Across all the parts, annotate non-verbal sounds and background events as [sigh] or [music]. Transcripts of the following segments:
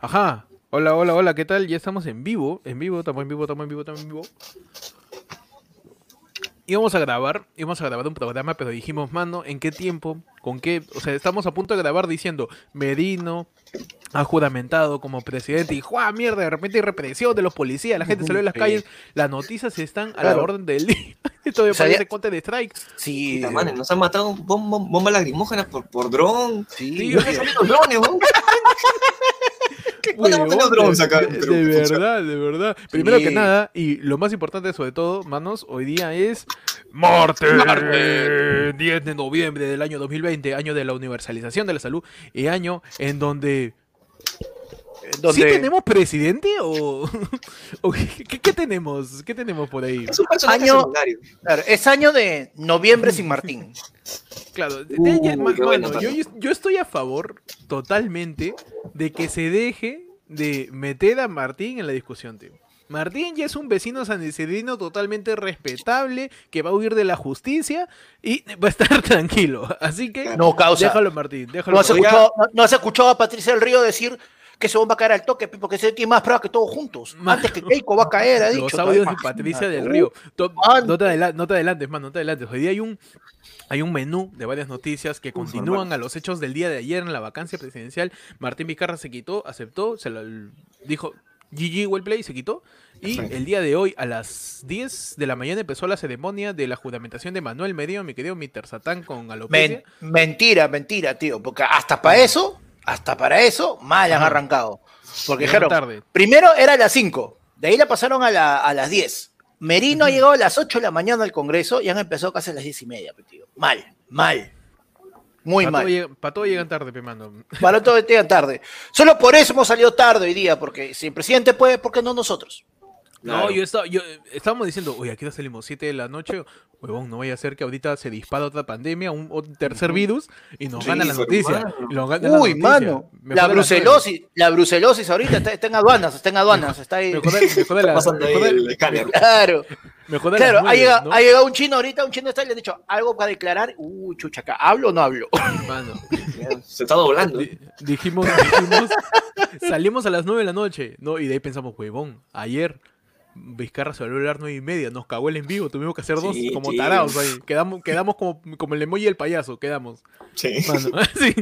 Ajá. Hola, hola, hola, ¿qué tal? Ya estamos en vivo, en vivo, estamos en vivo, estamos en vivo, estamos en vivo. Íbamos a grabar, íbamos a grabar un programa, pero dijimos, mano, ¿en qué tiempo? ¿Con qué? O sea, estamos a punto de grabar diciendo, Merino ha juramentado como presidente y ¡juá, mierda! De repente hay represión de los policías, la gente salió en las calles, las noticias están a la Claro. orden del día. [laughs] Esto me parece conte de strike. Sí, Puta madre, nos han matado bom- bom- bombas lacrimógenas por, por dron. sí. Sí, ¿Dónde salen los drones, [laughs] [laughs] acá? de, verdad, de verdad. Primero que nada, y lo más importante sobre todo, manos, hoy día es martes, Martes. 10 de noviembre del año 2020, año de la universalización de la salud y año en donde... Donde ¿Sí tenemos presidente o, [laughs] o qué, tenemos? ¿Qué tenemos por ahí? Es un Año-. Claro, es año de noviembre sin Martín. Claro, de- Uh, bueno, yo, estoy a favor totalmente de que se deje de meter a Martín en la discusión, tío. Martín ya es un vecino sanecedrino totalmente respetable, que va a huir de la justicia y va a estar [laughs] tranquilo. Así que No, causa. déjalo, Martín, déjalo. ¿No has, Martín. escuchado, no, no has escuchado a Patricia del Río decir que se va a caer al toque? Porque ese tiene más pruebas que todos juntos. Antes que Keiko va a caer, ha dicho. Los audios de. Patricia del Río. To- no, te adela- no te adelantes, man, no te adelantes. Hoy día hay un, hay un menú de varias noticias que continúan a los hechos del día de ayer en la vacancia presidencial. Martín Vizcarra se quitó, aceptó, se lo dijo GG Wellplay, se quitó. Y el día de hoy, a las 10 de la mañana, empezó la ceremonia de la juramentación de Manuel Merino, mi querido Mr. Satán con alopecia. Men- mentira, mentira, tío. Porque hasta para eso, hasta para eso, mal han arrancado. Porque dijeron, tarde. primero era a las 5, de ahí la pasaron a, la- a las 10. Merino ha llegado a las 8 de la mañana al Congreso y han empezado casi a las 10 y media, pe, tío. Mal, mal. Muy Para todo, mal. llega- pa' todo llegan tarde, pe, mano. Para todo llegan tarde. Solo por eso hemos salido tarde hoy día, porque si el presidente puede, ¿por qué no nosotros? No, Claro. yo estaba, yo, estábamos diciendo, oye, aquí ya salimos 7 de la noche, huevón, no vaya a ser que ahorita se dispara otra pandemia, un, un tercer virus, y nos Sí, gana la noticia. mano. y nos gana la Uy, noticia. mano. La brucelosis, la brucelosis ahorita está, está en aduanas, está en aduanas, está ahí. nueve. Mejor de, mejor de [laughs] la- ahí el. [laughs] Claro, mejor de claro, ha, llegado, ¿no? ha llegado un chino ahorita, un chino está y le han dicho algo para declarar. Uy, chucha, acá, ¿hablo o no hablo? Mano, [laughs] Se está doblando. di- dijimos, dijimos, salimos a las 9 de la noche, ¿no? Y de ahí pensamos, huevón, ayer Vizcarra se volvió a hablar nueve y media, nos cagó el en vivo, tuvimos que hacer dos Sí, como sí. tarados ahí. Quedamos, quedamos como, como el emoji del payaso, quedamos. Sí. [laughs] Sí.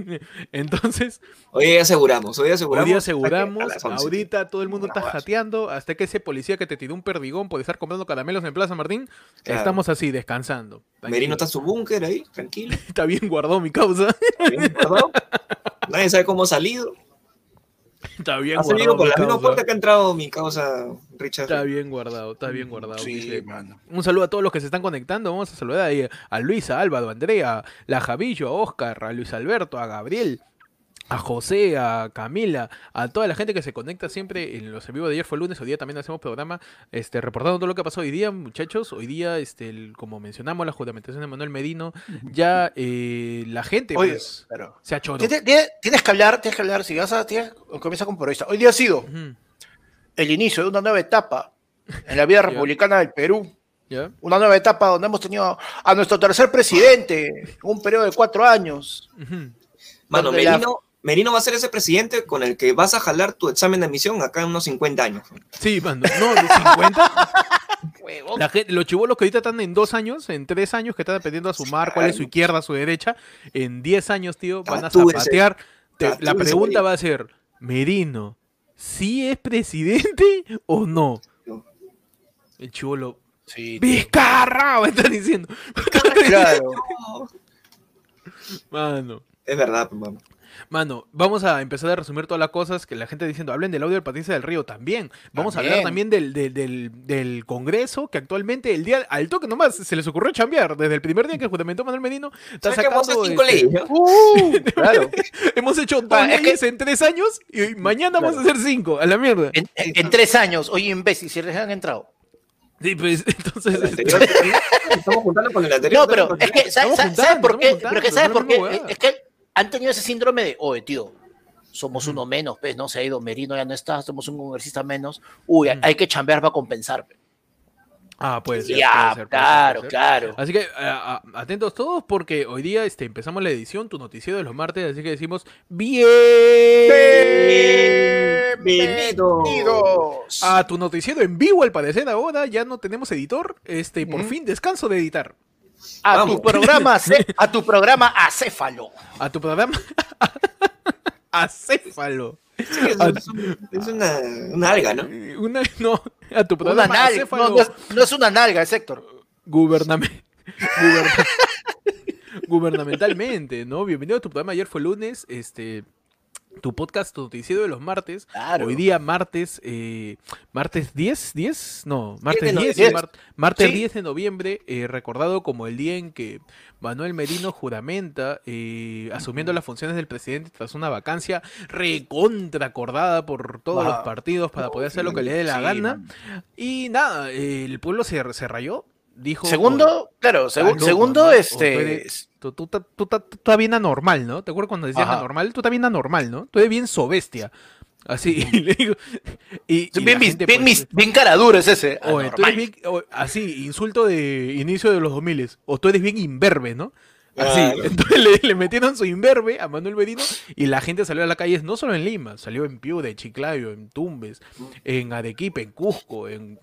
Entonces, Hoy aseguramos, hoy aseguramos. Hoy a aseguramos, las 11. ahorita todo el mundo está jateando, hasta que ese policía que te tiró un perdigón por estar comprando caramelos en Plaza Martín, Claro. estamos así, descansando. Merino está en su búnker ahí, tranquilo. [laughs] Está bien guardado mi causa. bien guardado. Nadie sabe cómo ha salido. Está bien Ha guardado. salido mi la misma puerta que ha entrado mi causa Richard. Está bien guardado, está bien guardado. Sí, mano. Un saludo a todos los que se están conectando. Vamos a saludar ahí a Luisa, a Álvaro, a Andrea, la Javillo, a Oscar, a Luis Alberto, a Gabriel, a José, a Camila, a toda la gente que se conecta siempre en los en vivo de ayer fue lunes, hoy día también hacemos programa este, reportando todo lo que pasó hoy día, muchachos. Hoy día, este, el- como mencionamos, la juramentación de Manuel Medino, ya eh, la gente Oye, pues, claro. se achoró. Tienes, tienes- que hablar, tienes que hablar, si vas a, tienes, comienza con periodista. Hoy día ha sido el inicio de una nueva etapa en la vida [laughs] republicana del Perú. ¿Ya? Una nueva etapa donde hemos tenido a nuestro tercer presidente, un periodo de cuatro años. Ujú. Mano, donde la- Merino, va a ser ese presidente con el que vas a jalar tu examen de admisión acá en unos 50 años. Sí, mano. No, de 50. [laughs] La gente, los chivolos que ahorita están en dos años, en tres años, que están aprendiendo a sumar cuál es su izquierda, su derecha, en diez años, tío, van a zapatear. Te- la pregunta va a ser, Merino, ¿sí es presidente o no? El chivolo, Sí, ¡Vizcarra! Va [laughs] a estar diciendo. claro. Mano. Es verdad, pues, mano. Mano, vamos a empezar a resumir todas las cosas que la gente diciendo, hablen del audio del Patricia del Río también. Vamos a hablar también del, del, del, del Congreso, que actualmente el día, al toque nomás, se les ocurrió chambear. Desde el primer día que juramentó Manuel Medino, está ¿Sabes que hemos sacando... hecho cinco este, leyes? [laughs] ¿no? Uh, claro. [laughs] hemos hecho dos Ah, es leyes en tres años y mañana vamos a hacer cinco, a la mierda. En, en- en tres años, oye, imbécil, si les han entrado. Sí, pues, [laughs] entonces... El este, anterior- Estamos juntando con el anterior. No, pero es que, ¿sabes, por qué? Pero que, ¿sabes por qué? Es que han tenido ese síndrome de, oye, tío, somos uno menos, pues, no se ha ido Merino, ya no está, somos un congresista menos. Uy, Mm. hay que chambear para compensar. pe. Ah, puede ser. ya, ser, claro, ser. claro. Así que a- a- atentos todos porque hoy día este, empezamos la edición, tu noticiero de los martes, así que decimos bien. Bienvenido. Bienvenidos. A tu noticiero en vivo, al parecer ahora ya no tenemos editor. Este, por fin descanso de editar. A vamos. tu programa, [laughs] a tu programa acéfalo. A tu programa. [laughs] Acéfalo. Sí, es, es un- es una, una alga, ¿no? [laughs] Una, no, a tu Una programa nalga. acéfalo No, no es, no es una nalga, es Héctor. gubername- guberna- gubernamentalmente, ¿no? Bienvenido a tu programa. Ayer fue lunes, este, tu podcast, tu noticiero de los martes. Claro. Hoy día martes, eh, martes 10, 10, no, martes de 10, noviembre. mar- martes Sí. 10 de noviembre, eh, recordado como el día en que Manuel Merino juramenta, eh, asumiendo las funciones del presidente tras una vacancia recontra acordada por todos Wow. los partidos para poder hacer lo que le dé la Sí, gana. man. Y nada, el pueblo se, se rayó, dijo... Segundo, claro, "Oh, segu- está loco, segundo, este. Tú, tú, estás bien anormal, ¿no? ¿Te acuerdas cuando decían anormal? Tú estás bien anormal, ¿no? Tú eres bien sobestia. Así, y [laughs] le digo. Y, bien, pues, bien cara dura es ese. Así, insulto de inicio de los 2000 o tú eres bien imberbe, ¿no? Así, Claro. entonces le, le metieron su imberbe a Manuel Merino y la gente salió a la calle, no solo en Lima, salió en Piura, en Chiclayo, en Tumbes, en Arequipa, en Cusco, en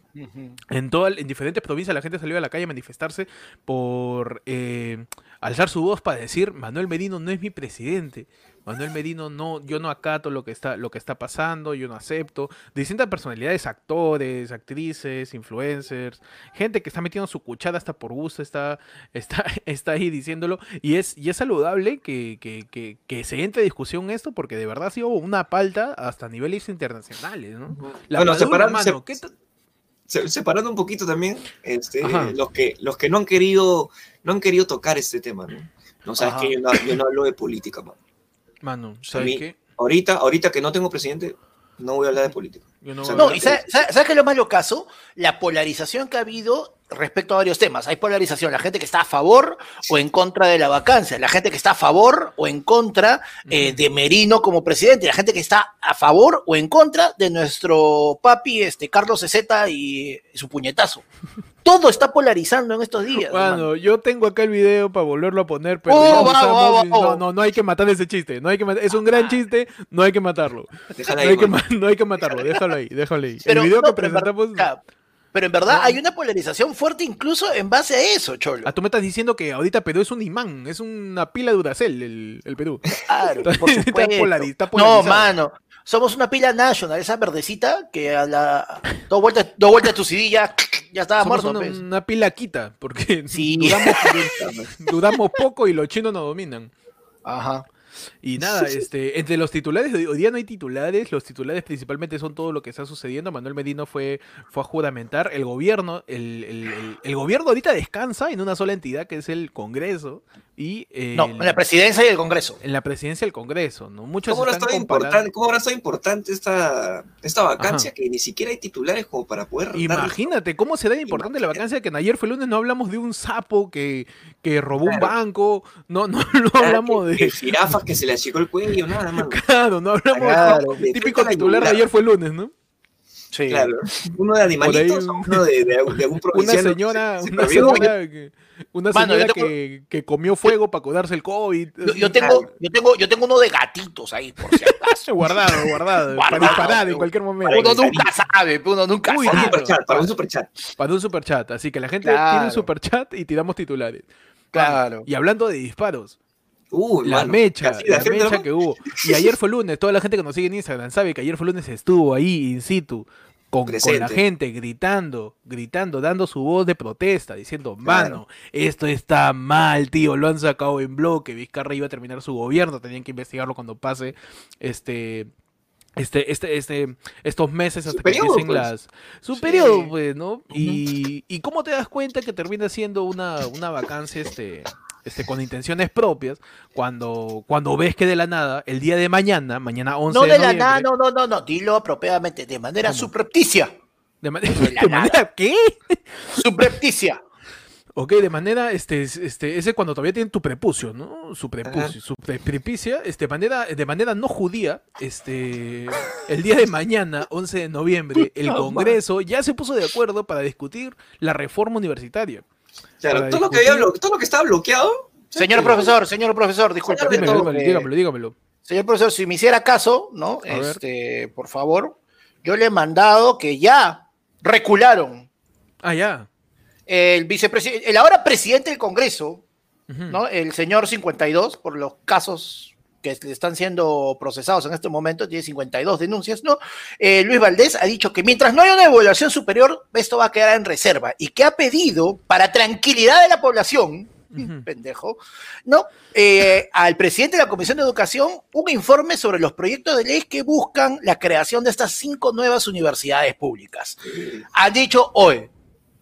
en, toda, en diferentes provincias la gente salió a la calle a manifestarse por eh, alzar su voz para decir Manuel Merino no es mi presidente. Manuel Merino no, yo no acato lo que está, lo que está pasando, yo no acepto. Distintas personalidades, actores, actrices, influencers, gente que está metiendo su cuchara hasta por gusto, está, está, [laughs] está ahí diciéndolo. Y es, y es saludable que, que, que, que se entre en discusión esto, porque de verdad ha sido una palta hasta niveles internacionales, ¿no? La Bueno, separar- mano, se- ¿qué ta- Se- separando un poquito también, este, los que los que no han querido no han querido tocar este tema, ¿no? No sabes Ajá. que yo no, yo no hablo de política, mano. Mano, ¿sabes mí- qué? Ahorita, ahorita que no tengo presidente, no voy a hablar de política. Yo no, O sea, No, no y ¿sabes sabe, sabe qué es lo malo caso? La polarización que ha habido respecto a varios temas. Hay polarización, la gente que está a favor o en contra de la vacancia, la gente que está a favor o en contra eh, de Merino como presidente, la gente que está a favor o en contra de nuestro papi este, Carlos Ceseta y, y su puñetazo. Todo está polarizando en estos días. hermano. Mano, yo tengo acá el video para volverlo a poner, pero Oh, usamos va. no, no, no hay que matar ese chiste, no hay que matar- es un gran chiste, no hay que matarlo. No hay, que, mano. ma- no hay que matarlo, déjalo ahí, déjalo ahí. Pero, el video no, que pero en verdad- presentamos, pero en verdad No. hay una polarización fuerte incluso en base a eso, Cholo. ah, tú me estás diciendo que ahorita Perú es un imán, es una pila de Duracell el, el Perú. Claro, por [laughs] Está supuesto. polari- está no, polarizado. mano. Somos una pila national, esa verdecita que a la dos vueltas, dos vueltas tu CD ya, ya estaba Somos muerto. una, pues. una pila quita, porque Sí. [laughs] duramos, [laughs] duramos poco y los chinos nos dominan. Ajá. Y nada, [laughs] este, entre los titulares, hoy día no hay titulares, los titulares principalmente son todo lo que está sucediendo. Manuel Medino fue, fue a juramentar. El gobierno, el, el- el- el gobierno ahorita descansa en una sola entidad que es el Congreso y No, el- en la presidencia y el Congreso. en la presidencia del Congreso, ¿no? Muchos ¿Cómo habrá, están estado comparando. importante, ¿Cómo habrá estado importante esta, esta vacancia Ajá. que ni siquiera hay titulares como para poder darle- Imagínate cómo será de importante la vacancia que en ayer fue lunes no hablamos de un sapo que, que robó un banco, no, no, no hablamos que- que de jirafas que se le achicó el cuello, nada, mano. [laughs] claro, no hablamos Claro. de típico titular de ayer fue lunes, ¿no? Sí. Claro. Uno de animalitos, un- uno de, de, de algún [laughs] Una señora, se- se una señora, que, una Mano, señora tengo- que, que comió fuego para curarse el COVID. Yo, yo tengo, yo tengo, yo tengo uno de gatitos ahí, por si acaso. [laughs] Guardado, guardado, para Guardado. disparar en cualquier momento. uno nunca sabe, uno nunca Uy, Para un sabe. para un superchat. Para un superchat. Así que la gente Claro. tiene un superchat y tiramos titulares. Claro. Y hablando de disparos, Uy, la mano, mecha, casi la mecha ¿no? que hubo. [laughs] Y ayer fue lunes, toda la gente que nos sigue en Instagram sabe que ayer fue lunes estuvo ahí in situ. Con, con la gente gritando, gritando, dando su voz de protesta, diciendo, Claro. mano, esto está mal, tío, lo han sacado en bloque, Vizcarra iba a terminar su gobierno, tenían que investigarlo cuando pase este, este, este, este, estos meses hasta que empiecen pues. las... Su Sí. periodo, pues, ¿no? Y, y cómo te das cuenta que termina siendo una, una vacancia, este... Este, con intenciones propias, cuando, cuando ves que de la nada, el día de mañana, mañana 11 No de de la nada, no, no, no, no, dilo apropiadamente, de manera ¿Cómo? subrepticia. de, [laughs] la de manera, ¿qué? Subrepticia. Ok, de manera, este, es- este, ese cuando todavía tienen tu prepucio, ¿no? Su prepucio, su pre- prepicia, este, manera, de manera no judía, este, el día de mañana, 11 de noviembre, el Congreso ya se puso de acuerdo para discutir la reforma universitaria. Claro, todo lo, que había discutir- blo- todo lo que estaba bloqueado. Señor Sí. profesor, señor profesor, disculpe. Dígamelo, dígamelo, dígamelo, dígamelo. Señor profesor, si me hiciera caso, ¿no? A ver. Este, por favor, yo le he mandado que ya recularon Ah, ya. el vicepresidente, el ahora presidente del Congreso. ¿no? El señor 52, por los casos que están siendo procesados en este momento, tiene 52 denuncias, ¿no? Eh, Luis Valdés ha dicho que mientras no haya una evaluación superior, esto va a quedar en reserva y que ha pedido, para tranquilidad de la población, [laughs] pendejo, ¿no? Eh, al presidente de la Comisión de Educación un informe sobre los proyectos de ley que buscan la creación de estas cinco nuevas universidades públicas. Han dicho, hoy,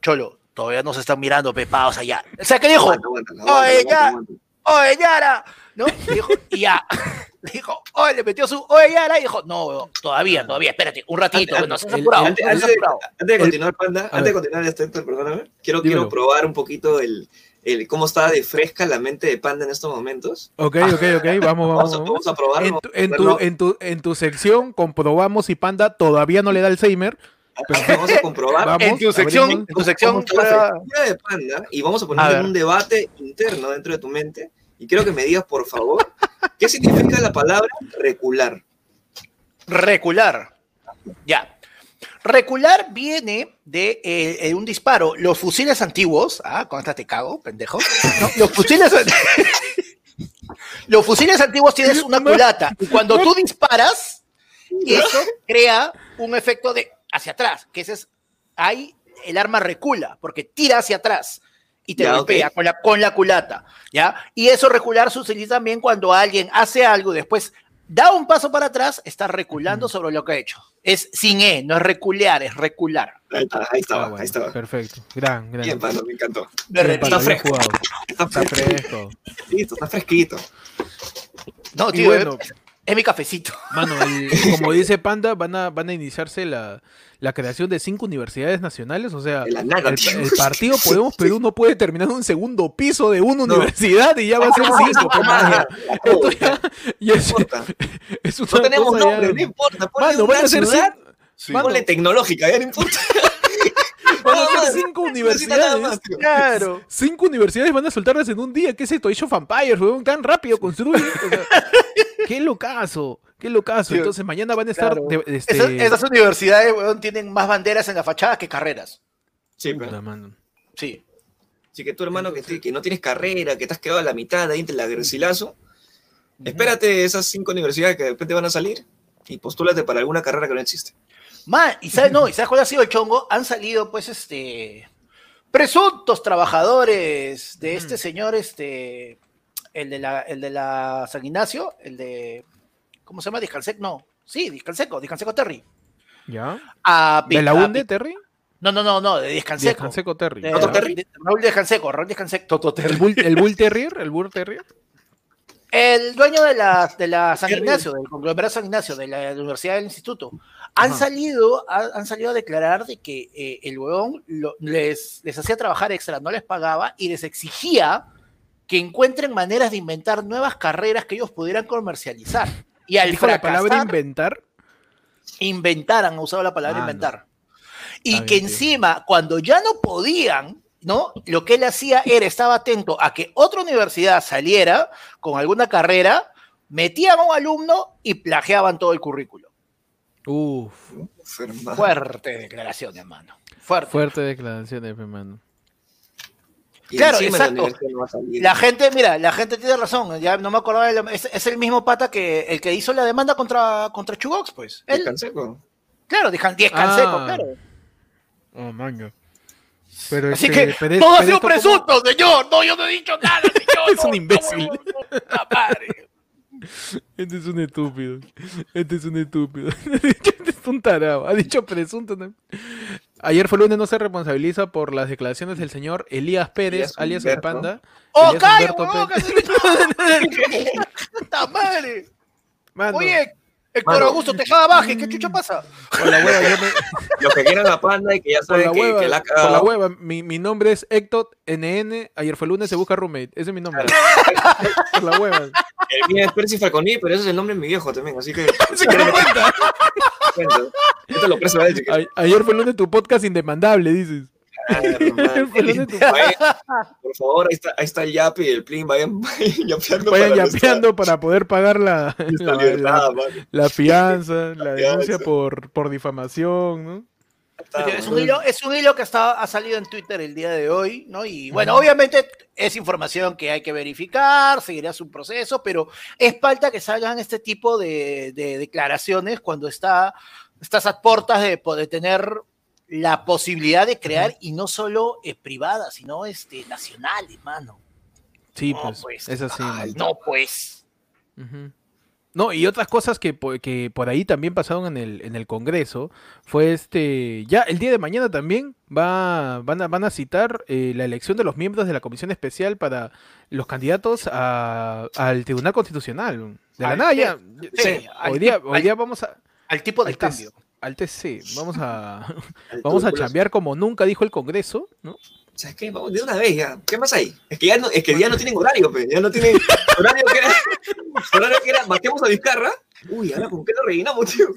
Cholo, todavía no se están mirando pepados allá. O sea, que dijo, Aguanta, aguanta, aguanta, Oye, aguanta, ya. oye, Yara, ¿no? Y, dijo, y ya, [laughs] dijo, oye, le metió su, oye, Yara, y dijo, no, todavía, todavía, espérate, un ratito, Antes- no seas el- apurado, Antes, no antes seas de, continuar, Panda, a antes de continuar esto, Héctor, perdóname, quiero, Dímelo. quiero probar un poquito el, el cómo está de fresca la mente de Panda en estos momentos. Ok, ok, ok, vamos, vamos. Vamos a, vamos. a probarlo. En tu, en, tu, en, tu, en tu sección comprobamos si Panda todavía no le da Alzheimer. Vamos a comprobar Vamos, En tu sección, abrimos. en tu sección, la de Panda y vamos a poner un debate interno dentro de tu mente y quiero que me digas, por favor, qué significa la palabra recular. recular. Ya. Recular viene de eh, eh, un disparo. Los fusiles antiguos, ah, con esta te cago, pendejo. Los fusiles [laughs] Los fusiles antiguos tienes una culata y cuando tú disparas, eso crea un efecto de hacia atrás, que ese es ahí el arma recula porque tira hacia atrás y te Ya, golpea ok. con la con la culata, ¿ya? Y eso recular se utiliza también cuando alguien hace algo y después da un paso para atrás, está reculando sobre lo que ha hecho. Es sin e, no es reculear, es recular. Ahí, está, ahí estaba, Ah, bueno, ahí estaba. Perfecto. Gran, gran. Bien, Panda, me encantó. Me Bien. Panda, Está bien fresco. Está Está fresquito, fresco. está fresquito. No, tío, bueno, es, es mi cafecito. Mano, el- [laughs] como dice Panda, van a, van a iniciarse la, la creación de cinco universidades nacionales. O sea, el, el partido Podemos [laughs] Perú no puede terminar en un segundo piso de una universidad y ya va a ser cinco. Esto ya, [laughs] ya No es, importa. es una No tenemos cosa ya- nombre, no importa. Mano, van a ser ciudad, cinco, ponle tecnológica, ya no importa. van a Nada ser más, cinco universidades. más, tío. Claro. Cinco universidades van a soltarlas en un día. ¿Qué es esto? Age of Empires, weón. Tan rápido construyen. O sea, qué locazo. Qué locazo. Entonces mañana van a estar. claro. de- este, Esas, esas universidades, weón, tienen más banderas en la fachada que carreras. Sí, puta, pero. mano. Sí. Así que tu hermano que, no tienes carrera, que te has quedado a la mitad ahí entre la Garcilaso, espérate esas cinco universidades que de repente van a salir y postúlate para alguna carrera que no existe. Man, y sabes, no, y sabes cuál ha sido el chongo, han salido, pues, este presuntos trabajadores de este señor, este, el de la, el de la San Ignacio, el de, ¿cómo se llama? Discanseco, no, sí, Discanseco, Discanseco Terry. ¿Ya? A ¿De la UNDE, Terry? No, no, no, no, de Discanseco. Descanseco Terry. De- ¿Toto. Terry? de- Raúl Discanseco, Raúl Discanseco, Toto ¿El Terry. Bull, el Bull Terrier? ¿El Bull Terrier? El dueño de la, de la San. Ignacio, del conglomerado San Ignacio, de la Universidad del Instituto, han Ajá. salido, ha- han salido a declarar de que eh, el huevón lo- les, les hacía trabajar extra, no les pagaba y les exigía que encuentren maneras de inventar nuevas carreras que ellos pudieran comercializar. Y al ¿Dijo la palabra inventar? inventaran, han usado la palabra Ah, no. inventar. Y que bien, encima, cuando ya no podían, ¿no? Lo que él hacía era, estaba atento a que otra universidad saliera con alguna carrera, metían a un alumno y plagiaban todo el currículo. Uf. Fuerte declaración, hermano. Fuerte. fuerte declaraciones, hermano. Y Claro, la exacto. universidad no va a salir. La gente, mira, la gente tiene razón, ya no me acordaba, es, es el mismo pata que el que hizo la demanda contra, contra Chugox, pues. Él, Descanseco. claro, dejan 10 canseco, Ah. claro. Oh, mango. Pero Así este, que pero es- todo ha sido esto como- presunto, señor. No, yo no he dicho nada, [laughs] señor. Es un imbécil. no. Este es un estúpido. Este es un estúpido. [laughs] Este es un tarado. Ha dicho presunto. Ayer fue lunes, no se responsabiliza por las declaraciones del señor Elías Pérez, Elías alias el. Panda. ¡Oh, calla, huevón! Pérez. que se- ¡Puta madre! Mano, Oye, Héctor Mano. Augusto Tejada Baje, ¿qué chucha pasa? por la hueva, yo me- [laughs] Los que quieran a Panda y que ya por saben la que, hueva, que la ha por la hueva. Mi, mi nombre es Héctor NN. Ayer fue lunes, se busca roommate. Ese es mi nombre. [laughs] por la hueva. El mío es Percy Falconi, pero ese es el nombre de mi viejo también, así que... Así que no cuenta. Cuenta. Esto lo preso a él, si quieres. A- ayer fue lunes tu podcast indemandable, dices. [laughs] de Vayan, por favor, ahí está, ahí está el yape y el plin, vayan, [laughs] vayan yapeando. Vayan para yapeando para poder pagar la, la, libertad, la- mano. la fianza, la denuncia por, por difamación, ¿no? Está, Es un, mano. hilo, es un hilo que está, ha salido en Twitter el día de hoy, ¿no? Y bueno, obviamente es información que hay que verificar, seguirá su proceso, pero es falta que salgan este tipo de, de declaraciones cuando está, estás a puertas de poder tener la posibilidad de crear y no solo eh, privada, sino este, nacional, hermano. Sí, No, pues, pues. es así. Ay, mano. No, pues. No, y otras cosas que, que por ahí también pasaron en el, en el Congreso fue este, ya el día de mañana también va, van, a, van a citar eh, la elección de los miembros de la Comisión Especial para los candidatos a- al Tribunal Constitucional. De la nada ya, Sí, hoy día, hoy al- día vamos a, Al tipo de al, cambio. al TC, vamos a, [laughs] vamos a chambear como nunca dijo el Congreso, ¿no? ¿Sabes qué? Vamos de una vez ya. ¿Qué más hay? Es que ya no, es que ya no tienen horario, pe. Ya no tienen horario que era. [laughs] Horario que era, matemos a Vizcarra. Uy, ahora con qué lo rellenamos, tío.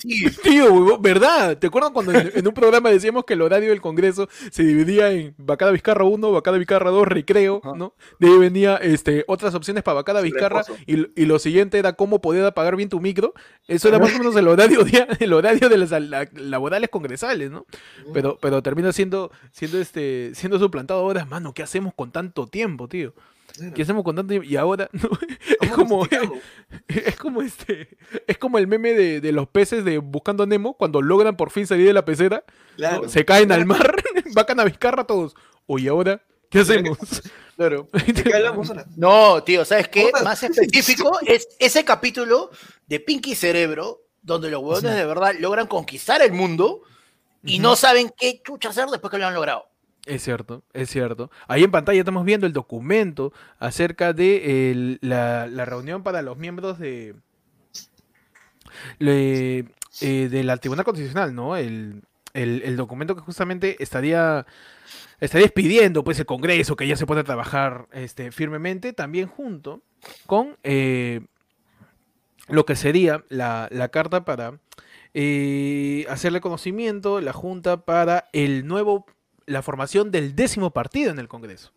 Tío, huevón, ¿verdad? ¿Te acuerdas cuando en, en un programa decíamos que el horario del Congreso se dividía en Bacada Vizcarra 1, Bacada Vizcarra 2, recreo, Ajá. ¿no? De ahí venía este, otras opciones para Bacada Vizcarra y, y lo siguiente era cómo poder apagar bien tu micro. Eso era más o menos el horario, dia- el horario de las la- laborales congresales, ¿no? Pero, pero termina siendo, siendo, este, siendo suplantado ahora, mano, ¿qué hacemos con tanto tiempo, tío? ¿Qué hacemos con tanto tiempo? Y ahora, [laughs] ¿no? es ¿Cómo como, [laughs] es como este, es como el meme de, de los peces de Buscando a Nemo cuando logran por fin salir de la pecera, se caen al mar, [laughs] vacan a Vizcarra todos. Oye, ahora, ¿qué hacemos? Claro. No, tío, ¿sabes qué? Más específico es ese capítulo de Pinky Cerebro, donde los huevones de verdad logran conquistar el mundo y no saben qué chucha hacer después que lo han logrado. Es cierto, es cierto. Ahí en pantalla estamos viendo el documento acerca de la, reunión para los miembros de eh, la Tribunal Constitucional, ¿no? El, documento que justamente estaría estaría expidiendo pues el Congreso que ya se puede trabajar este, firmemente, también junto con eh, lo que sería la, la carta para eh, hacerle conocimiento, la Junta para el nuevo, la formación del décimo partido en el Congreso.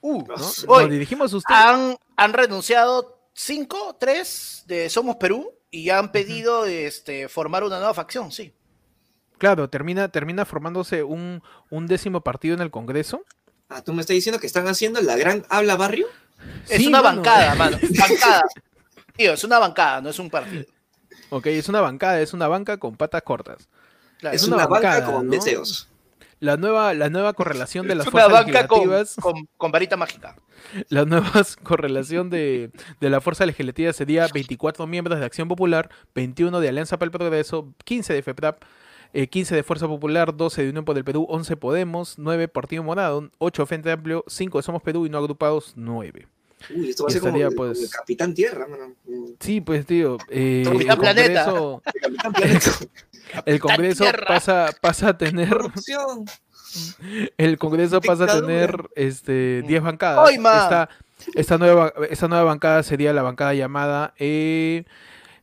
Uh, ¿no? Nos dirigimos a usted. han, han renunciado cinco, tres de Somos Perú y han pedido este, formar una nueva facción, sí. Claro, termina, termina formándose un, un décimo partido en el Congreso. Ah, tú me estás diciendo que están haciendo la gran habla barrio. Es Sí, una mano. bancada, mano. [laughs] Bancada. Tío, es una bancada, no es un partido. Ok, es una bancada, es una banca con patas cortas. Claro. es Es una, una banca bancada, con ¿no? deseos. La nueva, la nueva correlación de las es una fuerzas banca con, legislativas. con, con varita mágica. [laughs] La nueva correlación de, de la fuerza legislativa sería 24 miembros de Acción Popular, 21 de Alianza para el Progreso, 15 de FEPRAP, eh, 15 de Fuerza Popular, 12 de Unión por el Perú, 11 Podemos, 9 Partido Morado, 8 Frente Amplio, 5 de Somos Perú y no agrupados, 9. Uy, esto va a ser como, estaría, el- como pues- el Capitán Tierra, mano. Sí, pues tío, eh, el Capitán Planeta. Congreso, el Capitán Planeta. El Congreso pasa, pasa a tener, Corrupción. el Congreso pasa a tener este, 10 bancadas. ¡Ay, man! esta, esta, nueva, esta nueva bancada sería la bancada llamada eh,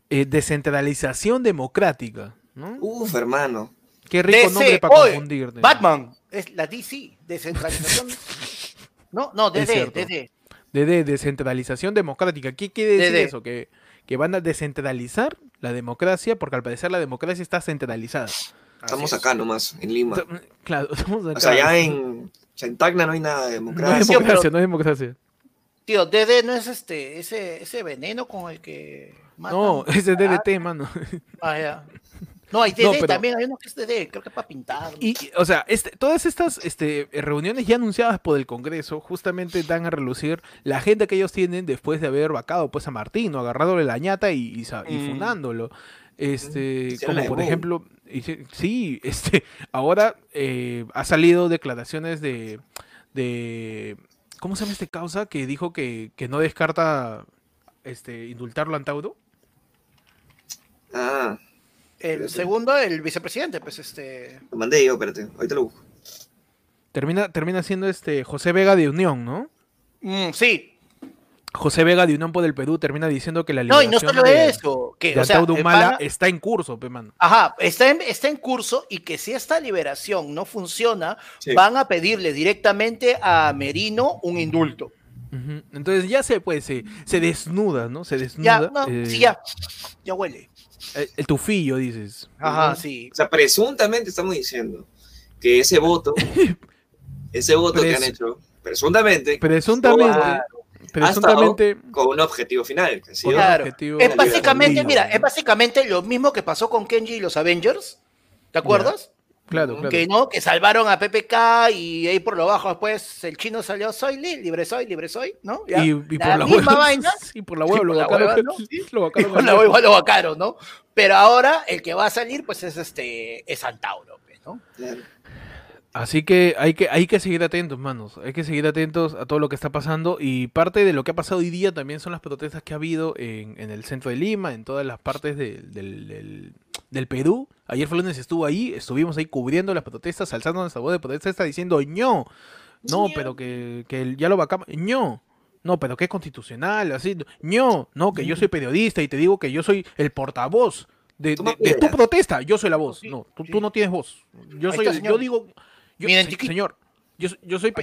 eh, Descentralización Democrática. ¿no? Uf, hermano. Qué rico DC, nombre para confundir. Batman, es la DC, descentralización. [laughs] no, no, DD. DD. De, de descentralización democrática. ¿Qué quiere decir DD. eso? Que, que van a descentralizar la democracia porque al parecer la democracia está centralizada. Estamos es. acá nomás, en Lima. Claro, estamos acá. O sea, ya en, en Tacna no hay nada de No hay democracia. democracia, pero- no hay democracia. Tío, DD no es este, ese, ese veneno con el que matan. No, ese es DDT, mano. Ah, ya. No, hay DD No, pero- también, hay uno que es DD, creo que es para pintar. Y, y, o sea, este, todas estas este, reuniones ya anunciadas por el Congreso justamente dan a relucir la agenda que ellos tienen después de haber vacado pues a Martín, ¿no? agarrándole la ñata y, y, Mm. funándolo. Este, como por ejemplo, sí, este, ahora eh, ha salido declaraciones de, de, ¿cómo se llama este causa? Que dijo que, que no descarta este, indultarlo a Antauro. Ah, El segundo, el vicepresidente, pues este. lo mandé yo, espérate. Ahorita lo busco. Termina, termina siendo este José Vega de Unión, ¿no? Mm, sí, José Vega de Unampo del Perú termina diciendo que la No, y no liberación solo de, eso, que, de o sea, el Humala pana- está en curso, pe, mano. Ajá, está en, está en curso y que si esta liberación no funciona, Sí. van a pedirle directamente a Merino un indulto. Entonces ya se pues se, se desnuda, ¿no? Se Ya, desnuda. no, eh, sí, ya, ya huele. El, el tufillo, dices. Ajá, sí. O sea, presuntamente estamos diciendo que ese voto, [laughs] ese voto que han hecho, presuntamente, Presuntamente, presuntamente con un objetivo final, que ha sido Por Claro. objetivo Es básicamente, mira, es básicamente lo mismo que pasó con Kenji y los Avengers. ¿Te acuerdas? Claro, claro. Que no, que salvaron a PPK y ahí por lo bajo después el chino salió soy li- libre soy, libre soy, ¿no? Ya. Y, y por la misma hueva. vaina. [laughs] Y por la hueva lo vacaron. Lo vacaron ¿no? Pero ahora el que va a salir, pues es este, es Antauro, pues, ¿no? Claro. Así que hay que hay que seguir atentos, manos. Hay que seguir atentos a todo lo que está pasando. Y parte de lo que ha pasado hoy día también son las protestas que ha habido en, en el centro de Lima, en todas las partes de- del, del- del Perú. Ayer fue lunes estuvo ahí, estuvimos ahí cubriendo las protestas, alzando nuestra voz de protesta, diciendo ño. No, pero que, que ya lo vacamos. ño. No, pero que es constitucional, así. ño. No, que yo soy periodista y te digo que yo soy el portavoz de, tu protesta. Yo soy la voz. No, tú, no tienes voz. Yo soy, está, yo digo, yo, señor, yo, yo soy.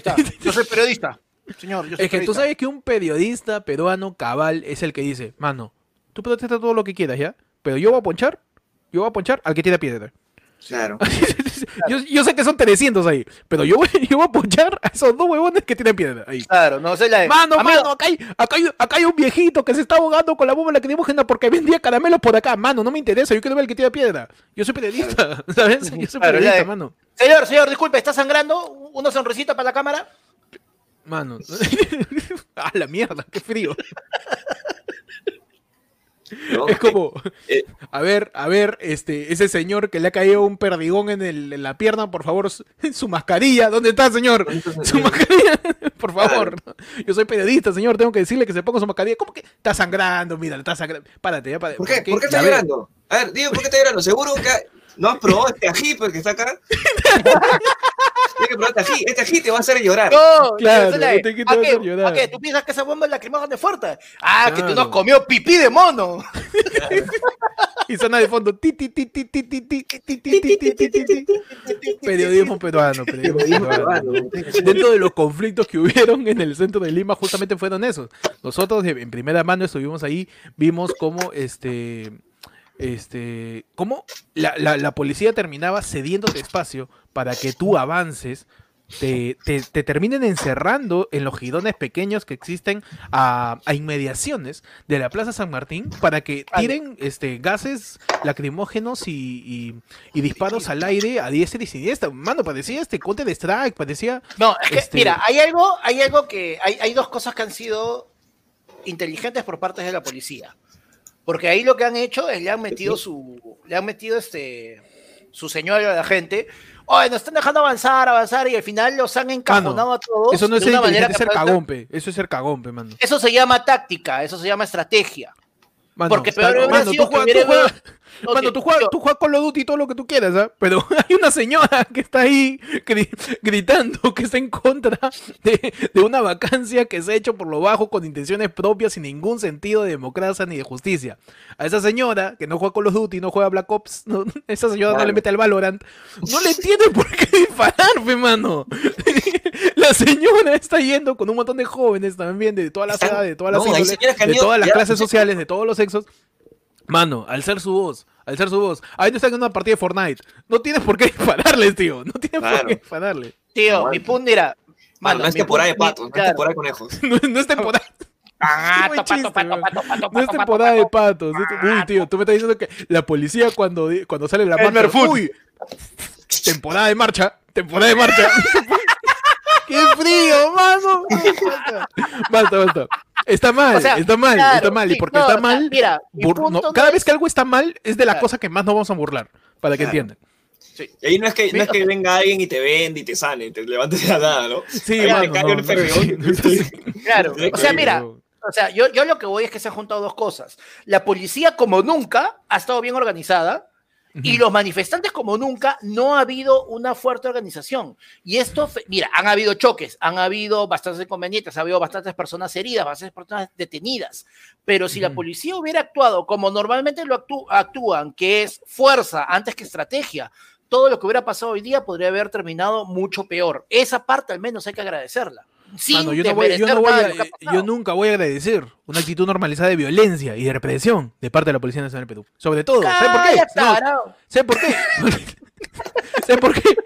Yo soy periodista. Señor, yo soy Es que tú sabes que un periodista peruano cabal es el que dice, mano, tú protesta todo lo que quieras, ¿ya? Pero yo voy a ponchar, yo voy a ponchar al que tira piedra. Claro. [laughs] yo, yo sé que son 300 ahí, pero yo voy, [laughs] yo voy a ponchar a esos dos huevones que tiran piedra ahí. Claro, no sé la Mano, Amigo, mano, acá hay, acá, hay, acá hay un viejito que se está ahogando con la bomba lacrimógena porque vendía caramelos por acá. Mano, no me interesa, yo quiero ver el que tira piedra. Yo soy periodista, [laughs] ¿sabes? Yo soy Claro, periodista, mano. Señor, señor, disculpe, ¿está sangrando? ¿Una sonrisita para la cámara? Mano. ah, la mierda, qué frío. ¿No? Es como, Eh, a ver, a ver, este, ese señor que le ha caído un perdigón en, el- en la pierna, por favor, su, [laughs] su mascarilla, ¿dónde está, señor? Su mascarilla, [laughs] por favor. Yo soy periodista, señor, tengo que decirle que se ponga su mascarilla. ¿Cómo que está sangrando? Mira, está sangrando. Párate, ya, párate. ¿Por qué? ¿Por qué está llorando? A ver, digo, ¿por qué está llorando? Seguro que no has probado este ají porque está acá. [laughs] que probar tají. Este sí te va a hacer llorar. No, claro, este te qué? ¿Tú piensas que esa bomba es lacrimógena es fuerte? Ah, que tú nos comió pipí de mono. Y suena de fondo. Periodismo peruano. Periodismo peruano. Dentro de los conflictos que hubieron en el centro de Lima, justamente fueron esos. Nosotros en primera mano estuvimos ahí, vimos cómo este este. cómo la, la- la policía terminaba cediéndote espacio para que tú avances. Te, te- te terminen encerrando en los girones pequeños que existen a, a inmediaciones de la Plaza San Martín para que tiren este, gases lacrimógenos y, y- y disparos al aire a diestra y siniestra. Mano, parecía este Counter Strike, parecía No, es que, Este- mira, hay algo, hay algo que, hay, hay dos cosas que han sido inteligentes por parte de la policía. Porque ahí lo que han hecho es le han metido su, le han metido este, su señuelo a la gente. Oye, nos están dejando avanzar, avanzar, y al final los han encajonado a todos. Eso no es de ser una manera ser que parece- cagompe. Eso es ser cagompe, mano. Eso se llama táctica, eso se llama estrategia. Mano, Porque está- peor hubiera mano, sido tú que hubiera- tú juegas- Mano, que- tú juegas, tú juegas Call of Duty todo lo que tú quieras, ¿ah? Pero [laughs] hay una señora que está ahí gri- gritando [laughs] que está en contra de, de una vacancia que se ha hecho por lo bajo con intenciones propias sin ningún sentido de democracia ni de justicia. A esa señora que no juega Call of Duty, no juega Black Ops, no- [laughs] esa señora no le mete al Valorant, no le tiene por qué disparar, fe, mano. La señora está yendo con un montón de jóvenes también, de todas las edades, de todas las no, señoras de todas las clases sociales, de todos los sexos. Mano, al ser su voz, al ser su voz, ahí no están en una partida de Fortnite. No tienes por qué dispararles, tío. No tienes por qué dispararle. Tío, mi punto era. Mano, no es temporada de patos, no es temporada de conejos. [laughs] No, no es temporada. Ah, [laughs] chiste, No es temporada de pato, patos. Uy, tío, tú me estás diciendo que la policía cuando, di- cuando sale la marcha. Uy, temporada de marcha. Temporada de marcha. [laughs] ¡Qué frío, mano! Basta, basta. Está mal, O sea, está mal, claro, está mal. y sí, porque no, está o sea, mal, mira, no, cada es- vez que algo está mal, es de la Claro. cosa que más nos vamos a burlar. Para que Claro. entiendan. Y ahí no es que, no Sí, es que venga alguien y te vende y te sane, te levantes de la nada, ¿no? Sí, mano, cae no, un no, perdigón. sí. Claro, o sea, Sí, mira, o sea, yo, yo lo que voy es que se han juntado dos cosas. La policía, como nunca, ha estado bien organizada Y los manifestantes, como nunca, no ha habido una fuerte organización. Y esto, mira, han habido choques, han habido bastantes inconvenientes, ha habido bastantes personas heridas, bastantes personas detenidas. Pero si la policía hubiera actuado como normalmente lo actúan, que es fuerza antes que estrategia, todo lo que hubiera pasado hoy día podría haber terminado mucho peor. Esa parte al menos hay que agradecerla yo, nunca voy a agradecer una actitud normalizada de violencia y de represión de parte de la Policía Nacional de Perú. Sobre todo, ¿sabes por qué? ¿Sabes por qué? [laughs] ¿Sabes por qué?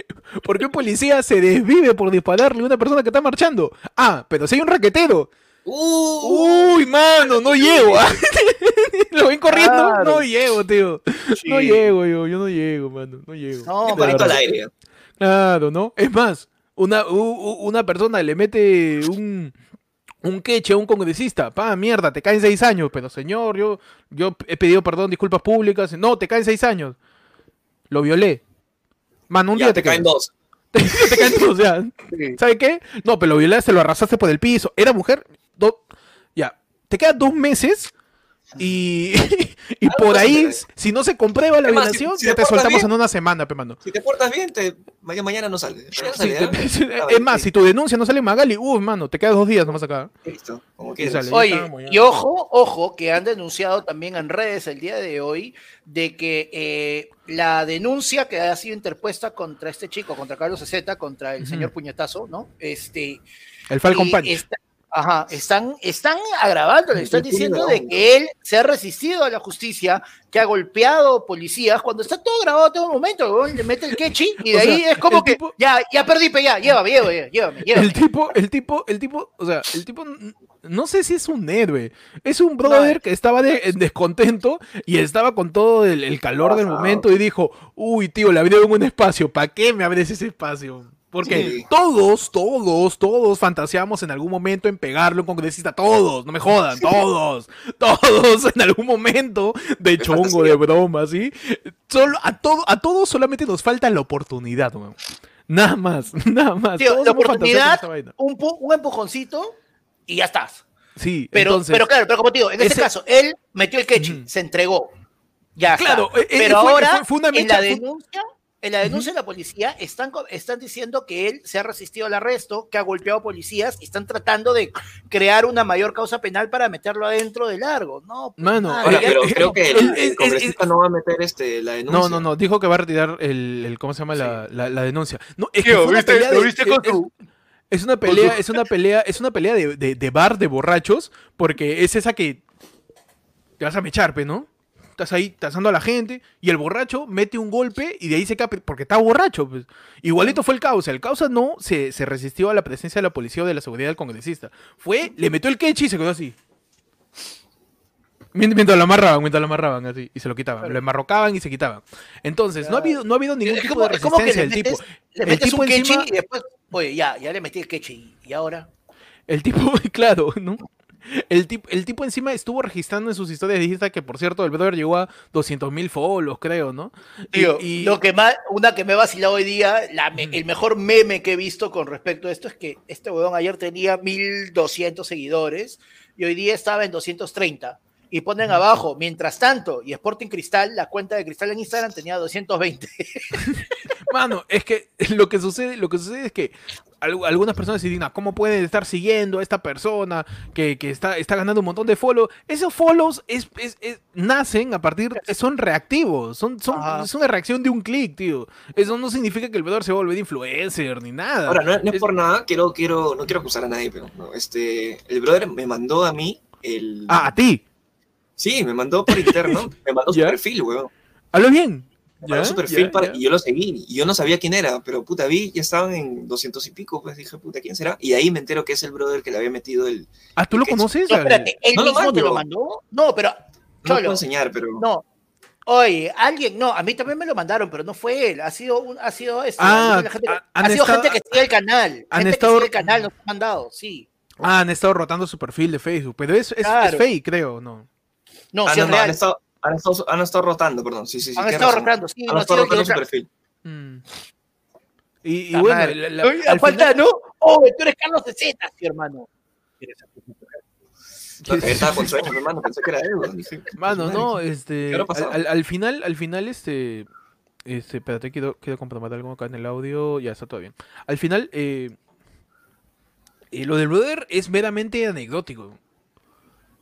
Porque un policía se desvive por dispararle a una persona que está marchando. Ah, pero si hay un raquetero. Uh. Uy, mano, no llego. ¿ah? [laughs] Lo ven corriendo, no llego, tío. No llego yo, yo no llego, mano, no llego. No, al aire. Claro, ¿no? Es más, una, una persona le mete un, un queche a un congresista, pa, mierda, te caen seis años, pero señor, yo, yo he pedido perdón, disculpas públicas, no, te caen seis años. Lo violé. Man, [laughs] un día te, caen dos. te caen dos, ya. ¿Sabe qué? No, pero lo violaste, lo arrasaste por el piso. ¿Era mujer? ya. Te quedan dos meses y, [laughs] y por ahí, si no se comprueba la violación, ya te, soltamos en una semana, pe Si te portas bien, te, mañana no sale. es más, si tu denuncia no sale en Magali, uff, mano, te quedas dos días nomás acá. Listo, como quieras. Oye, y ojo, ojo, que han denunciado también en redes el día de hoy de que eh, la denuncia que ha sido interpuesta contra este chico, contra Carlos Z, contra el señor Puñetazo, ¿no? Este. El Falcon Punch. Ajá, están, están agravando, le están diciendo de que él se ha resistido a la justicia, que ha golpeado policías, cuando está todo grabado todo el momento, le mete el quechi y de ahí es como que ya, ya perdí, ya, llévame, llévame, llévame, El tipo, el tipo, el tipo, o sea, el tipo, no sé si es un héroe, es un brother que estaba de, descontento y estaba con todo el, calor del momento y dijo, uy, tío, le abrieron un espacio, ¿para qué me abres ese espacio? Porque todos, todos, todos fantaseamos en algún momento en pegarle un congresista. Todos, no me jodan, todos, [laughs] todos en algún momento de chongo, de broma, ¿sí? Solo, a, todo, a todos solamente nos falta la oportunidad, Nada más, [laughs] nada más. la oportunidad, un, un, empujoncito y ya estás. Sí, pero, pero claro, pero como te digo, en este caso, él metió el quechi, se entregó. Ya claro, está. Eh, eh, pero ahora, fue, una en la denuncia, en la denuncia de la policía están, están diciendo que él se ha resistido al arresto, que ha golpeado policías y están tratando de crear una mayor causa penal para meterlo adentro de largo. No, pues, Mano, pero creo que el, congresista no va a meter este, la denuncia. No, no, no, dijo que va a retirar el, ¿cómo se llama? La, la, denuncia. No, es que ¿Lo viste con su... Es una pelea, es una pelea, es una pelea de, de, de bar de borrachos, porque es esa que te vas a mecharpe, ¿no? Estás ahí tasando a la gente y el borracho mete un golpe y de ahí se cae porque está borracho. Pues. Igualito fue el causa. El causa no se, resistió a la presencia de la policía o de la seguridad del congresista. Fue, le metió el queche y se quedó así. Mientras lo amarraban, mientras lo amarraban así y se lo quitaban. Lo enmarrocaban y se quitaban. Entonces, no ha habido, no ha habido ningún tipo de resistencia del tipo. Le metes un encima, y después, oye, ya, ya le metí el queche y ahora. El tipo, [laughs] claro, ¿no? El tipo, el tipo encima estuvo registrando en sus historias Insta que, por cierto, el brother llegó a 200 mil follows, creo, ¿no? y, lo que más, una que me ha vacilado hoy día, el mejor meme que he visto con respecto a esto es que este weón ayer tenía 1200 seguidores y hoy día estaba en 230 y ponen abajo, mientras tanto, y Sporting Cristal, la cuenta de Cristal en Instagram tenía 220. [laughs] Mano, es que [laughs] lo que sucede, lo que sucede es que algunas personas se dicen, ¿cómo pueden estar siguiendo a esta persona que, está, está ganando un montón de follows? Esos follows es, nacen a partir, son reactivos, son, son, es una reacción de un clic, tío. Eso no significa que el vendedor se vuelva de influencer ni nada. Ahora, no, es, por nada, quiero, quiero, no quiero acusar a nadie, pero este, el brother me mandó a mí el... Ah, a ti. Sí, me mandó por interno, [laughs] me mandó su perfil, weón. Hablo bien. Me mandó su perfil para, y yo lo seguí, y yo no sabía quién era, pero puta, vi, ya estaban en doscientos y pico, pues dije, puta, ¿quién será? Y ahí me entero que es el brother que le había metido el... Ah, ¿tú lo conoces? No, espérate, ¿él mismo te lo mandó? No, pero... No lo puedo enseñar, pero... No, Oye, alguien, no, a mí también me lo mandaron, pero no fue él, ha sido, un, ha sido esto, ah, gente, ha sido gente que sigue el canal, han gente estado, que sigue el canal, nos ha mandado, sí. Ah, han estado rotando su perfil de Facebook, pero es, es, es fake, creo, ¿no? No, ah, si es real. Han estado, han, estado, han estado, rotando, perdón. Sí, sí, sí. Han estado rotando, sí. Han estado rotando su perfil. Mm. Y, y bueno, la, la, al falta, final... ¿no? Oh, tú eres Carlos de Z, sí, hermano. No, que estaba con sueño, hermano, pensé que era él, weón. Dije, Mano, madre, no, ¿qué este. al- al final, al final, este. Este, espérate, quiero, quiero comprobar algo acá en el audio. Ya está todo bien. Al final, eh, eh, lo del brother es meramente anecdótico.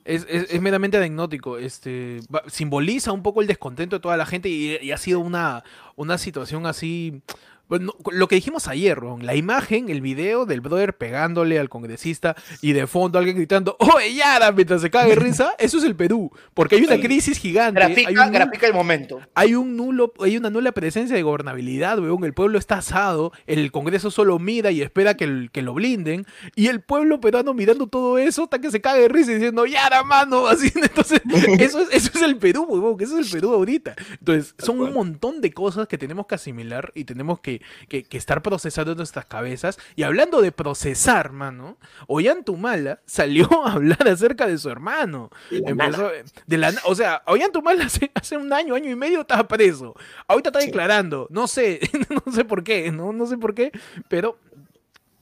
Es, es- meramente anecdótico. Este, simboliza un poco el descontento de toda la gente y, y ha sido una, una situación así. Bueno, lo que dijimos ayer, Ron, la imagen, el video del brother pegándole al congresista y de fondo alguien gritando, ¡Oye, Yara! mientras se caga de risa, [laughs] eso es el Perú. Porque hay una crisis gigante. hay Grafica, un- grafica el momento. hay un nulo, hay una nula presencia de gobernabilidad, weón. El pueblo está asado, el Congreso solo mira y espera que, el- que lo blinden, y el pueblo peruano mirando todo eso, hasta que se cague de risa y diciendo, ¡Yara, mano! [laughs] Así, entonces, [laughs] eso es, eso es el Perú, weón, que eso es el Perú ahorita. Entonces, son un montón de cosas que tenemos que asimilar y tenemos que, que- que estar procesando en nuestras cabezas. Y hablando de procesar, mano, Ollantumala salió [laughs] a hablar acerca de su hermano. De la Empezó, de la na- o sea, Ollantumala [laughs] hace, hace un año, año y medio estaba preso. Ahorita está Sí. declarando. No sé, [laughs] no sé por qué, no, no sé por qué, pero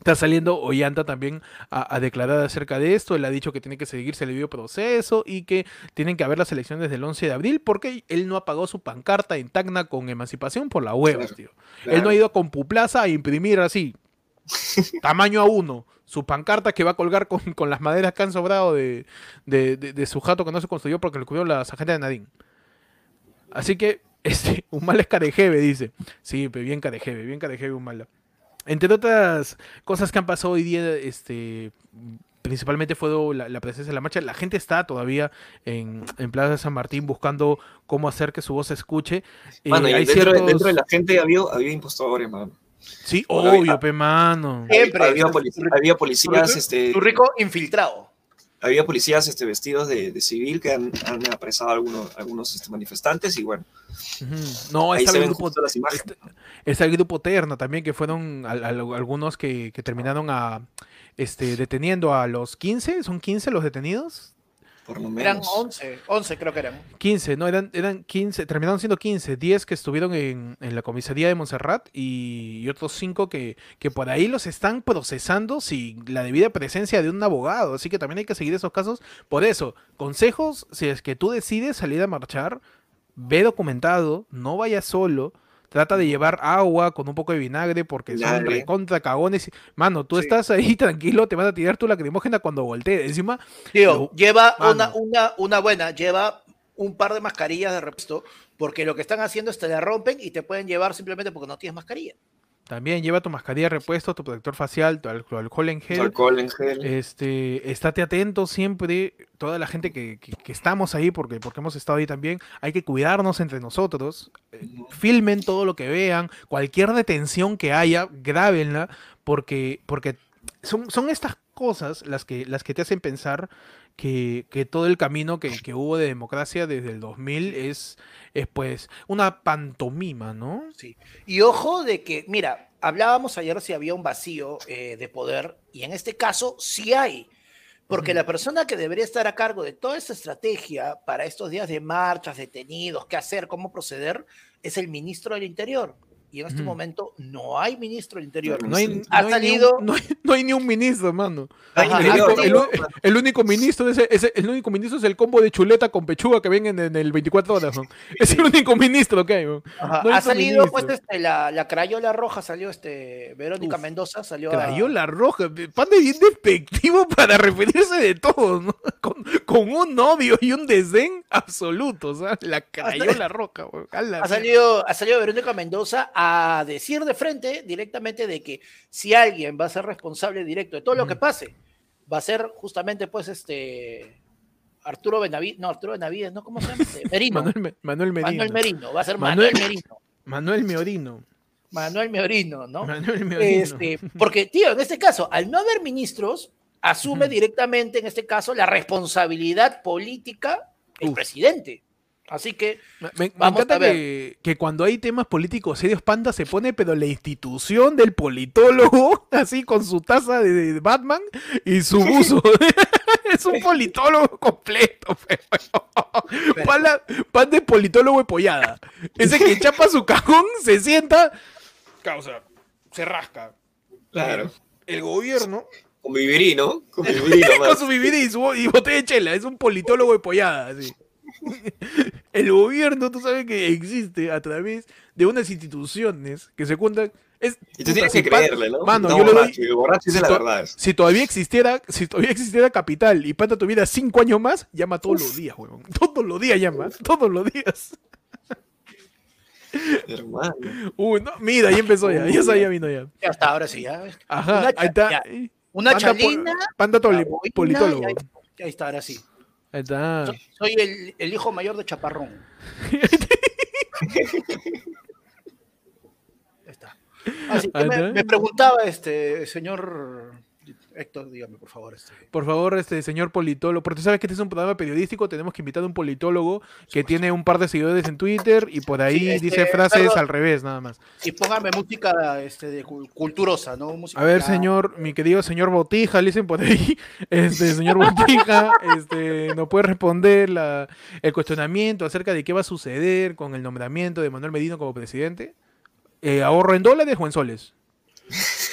está saliendo Ollanta también a, a declarar acerca de esto. Él ha dicho que tiene que seguirse el debido proceso y que tienen que haber las elecciones del 11 de abril porque él no ha pagado su pancarta en Tacna con emancipación por la hueva, Claro, tío. Él no ha ido a Compuplaza a imprimir así, [laughs] tamaño A1, su pancarta que va a colgar con, con las maderas que han sobrado de, de, de- de su jato que no se construyó porque lo cubrió las agentes de Nadine. Así que, [laughs] este, Humala es carejeve, dice. Sí, pero bien carejeve, bien carejeve Humala. Entre otras cosas que han pasado hoy día, este, principalmente fue la, la presencia de la marcha. La gente está todavía en, en Plaza de San Martín buscando cómo hacer que su voz se escuche. Eh, Mano, y hay dentro, de- ciertos- dentro de la gente había, había impostadores, mano. Sí, Había- obvio, pe mano. Siempre. Había, polic- había policías, Tu este, rico infiltrado. Había policías este, vestidos de, de civil que han, han apresado a algunos, algunos este, manifestantes y bueno. No, ahí está se el ven grupo, las imágenes. está, está el grupo Terna también, que fueron al- al- algunos que, que terminaron a este deteniendo a los 15, ¿son 15 los detenidos? Por lo Eran menos. 11, 11 creo que eran. 15, no, eran, eran 15, terminaron siendo 15, 10 que estuvieron en, en la comisaría de Montserrat y, y otros 5 que, que por ahí los están procesando sin la debida presencia de un abogado, así que también hay que seguir esos casos. Por eso, consejos, si es que tú decides salir a marchar, ve documentado, no vayas solo. Trata de llevar agua con un poco de vinagre porque son recontra cagones. Mano, tú Sí. estás ahí [laughs] tranquilo, te van a tirar tu lacrimógena cuando voltee. Encima, Tío, Lo- lleva una, una, una buena, lleva un par de mascarillas de repuesto, porque lo que están haciendo es te la rompen y te pueden llevar simplemente porque no tienes mascarilla. También lleva tu mascarilla de repuesto, tu protector facial, tu al- tu alcohol en gel. Alcohol en gel. Este, estate atento siempre, toda la gente que, que- que estamos ahí, porque, porque hemos estado ahí también, hay que cuidarnos entre nosotros, eh, filmen todo lo que vean, cualquier detención que haya, grábenla, porque, porque son, son estas cosas las que, las que te hacen pensar que, que todo el camino que, que hubo de democracia desde el 2000 es, es pues una pantomima, ¿no? Sí. Y ojo de que, mira, hablábamos ayer si había un vacío eh, de poder, y en este caso sí hay. Porque la persona que debería estar a cargo de toda esta estrategia para estos días de marchas, detenidos, qué hacer, cómo proceder, es el ministro del Interior. Y en este Ujú. momento no hay ministro del Interior. No hay, no Ha hay ni un- salido- no hay- no hay ni un ministro, mano. Ajá, El único, el salido- u- el único ministro es, es- el único ministro es el combo de chuleta con pechuga que ven en, en el 24 horas. ¿no? [laughs] Es el único ministro que hay. ¿no? Ajá, No hay ha salido, ministro. pues, este, la, la crayola roja salió, este, Verónica Uf, Mendoza salió a- Crayola roja, pan de bien despectivo [laughs] para referirse de todos, ¿no? [laughs] Con, con un odio y un desdén absoluto, o sea, la crayola roja. A Ha salido, ha salido Verónica Mendoza a decir de frente directamente de que si alguien va a ser responsable directo de todo lo que pase, va a ser justamente pues este Arturo Benavides, no, Arturo Benavides, ¿no? ¿Cómo se llama? Este, Merino. Manuel, Manuel Merino. Manuel Merino, va a ser Manuel- Manuel, Merino. Manuel Meorino. Manuel Merino, ¿no? Manuel Meorino. Este, porque, tío, en este caso, al no haber ministros, asume directamente, en este caso, la responsabilidad política el Uf. presidente. Así que, Me, encanta que, que cuando hay temas políticos serios, Panda se pone, pero la institución del politólogo, [laughs] así con su taza de, de Batman y su [laughs] buzo. [laughs] es un politólogo completo. pero. Panda- pan de politólogo epollada. Ese que chapa su cajón, se sienta, causa, se rasca. Claro. El gobierno Con vivirí, ¿no? Con vivirí Con su bebida y, su, y botella de chela. Es un politólogo de pollada, así. [laughs] El gobierno, tú sabes que existe a través de unas instituciones que se cuentan. Es, Y tú puta, tienes si que creerle, ¿no? Mano, No, yo doy. borracho, si la to- verdad. Si todavía existiera, si todavía existiera Capital y Pata tuviera cinco años más, llama todos los días, huevón. [laughs] Todos los días llama, todos los días. Hermano. Uy, no, mira, ahí empezó ya, ya sabía vino ya. Ya está, ahora sí, ya. Ajá, Una ahí está. Una Panda po- chalina. Panda toli- la boina, politólogo. ahí está, ahora sí. Está. Soy, soy el, el hijo mayor de Chaparrón. [laughs] Ahí está. Así que me, me preguntaba este señor Héctor, dígame por favor. Este. Por favor, este señor politólogo, porque tú sabes que este es un programa periodístico, tenemos que invitar a un politólogo que tiene un par de seguidores en Twitter y por ahí Sí, este, dice frases perdón. al revés, nada más. Y póngame música este, de culturosa, ¿no? Música A ver, ya- señor, mi querido señor Botija, le dicen por ahí, [laughs] este señor Botija, este, nos puede responder la, el cuestionamiento acerca de qué va a suceder con el nombramiento de Manuel Medino como presidente. Eh, ¿Ahorro en dólares o en soles? [laughs]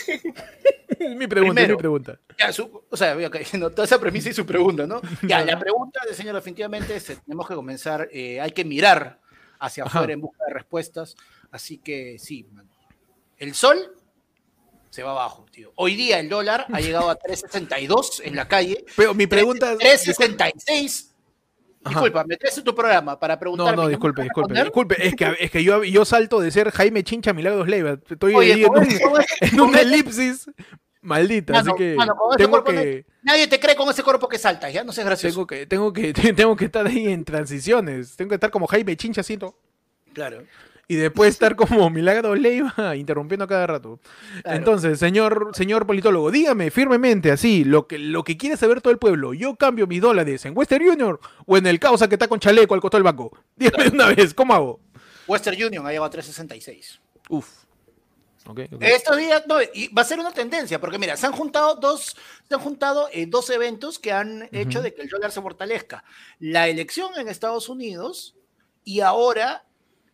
Es mi pregunta, es mi pregunta. Ya, su- o sea, voy cayendo [laughs] toda esa premisa y su pregunta, ¿no? [laughs] Ya, la pregunta del señor definitivamente es, tenemos que comenzar, eh, hay que mirar hacia Ajá. afuera en busca de respuestas, así que sí, el sol se va abajo, tío. Hoy día el dólar ha llegado a [laughs] 3.62 en la calle, Pero mi pregunta... 3.66. Ajá. Disculpa, metes en tu programa para No, preguntarme. no, ¿y me disculpe, disculpe, disculpe. Es que, es que yo, yo salto de ser Jaime Chincha Milagros Leiva. Estoy Oye, ahí en, un- en una elipsis maldita, Mano, así que mano, tengo Nadie te cree con ese cuerpo que saltas, ya no seas gracioso. tengo que, tengo que, [laughs] tengo que estar ahí en transiciones. Tengo que estar como Jaime Chincha haciendo Claro. y después estar como Milagros Leiva [laughs] interrumpiendo a cada rato. Claro. Entonces, señor, señor politólogo, dígame firmemente así lo que, lo que quiere saber todo el pueblo. Yo cambio mis dólares en Western Union o en el causa que está con chaleco al costado del banco. Dígame una vez, ¿cómo hago? Western Union ha llegado a 3.66. Uf. Ok, ok. Estos días, no, y va a ser una tendencia, porque mira, se han juntado dos, se han juntado eh, dos eventos que han hecho Ujú. de que el dólar se fortalezca. La elección en Estados Unidos y ahora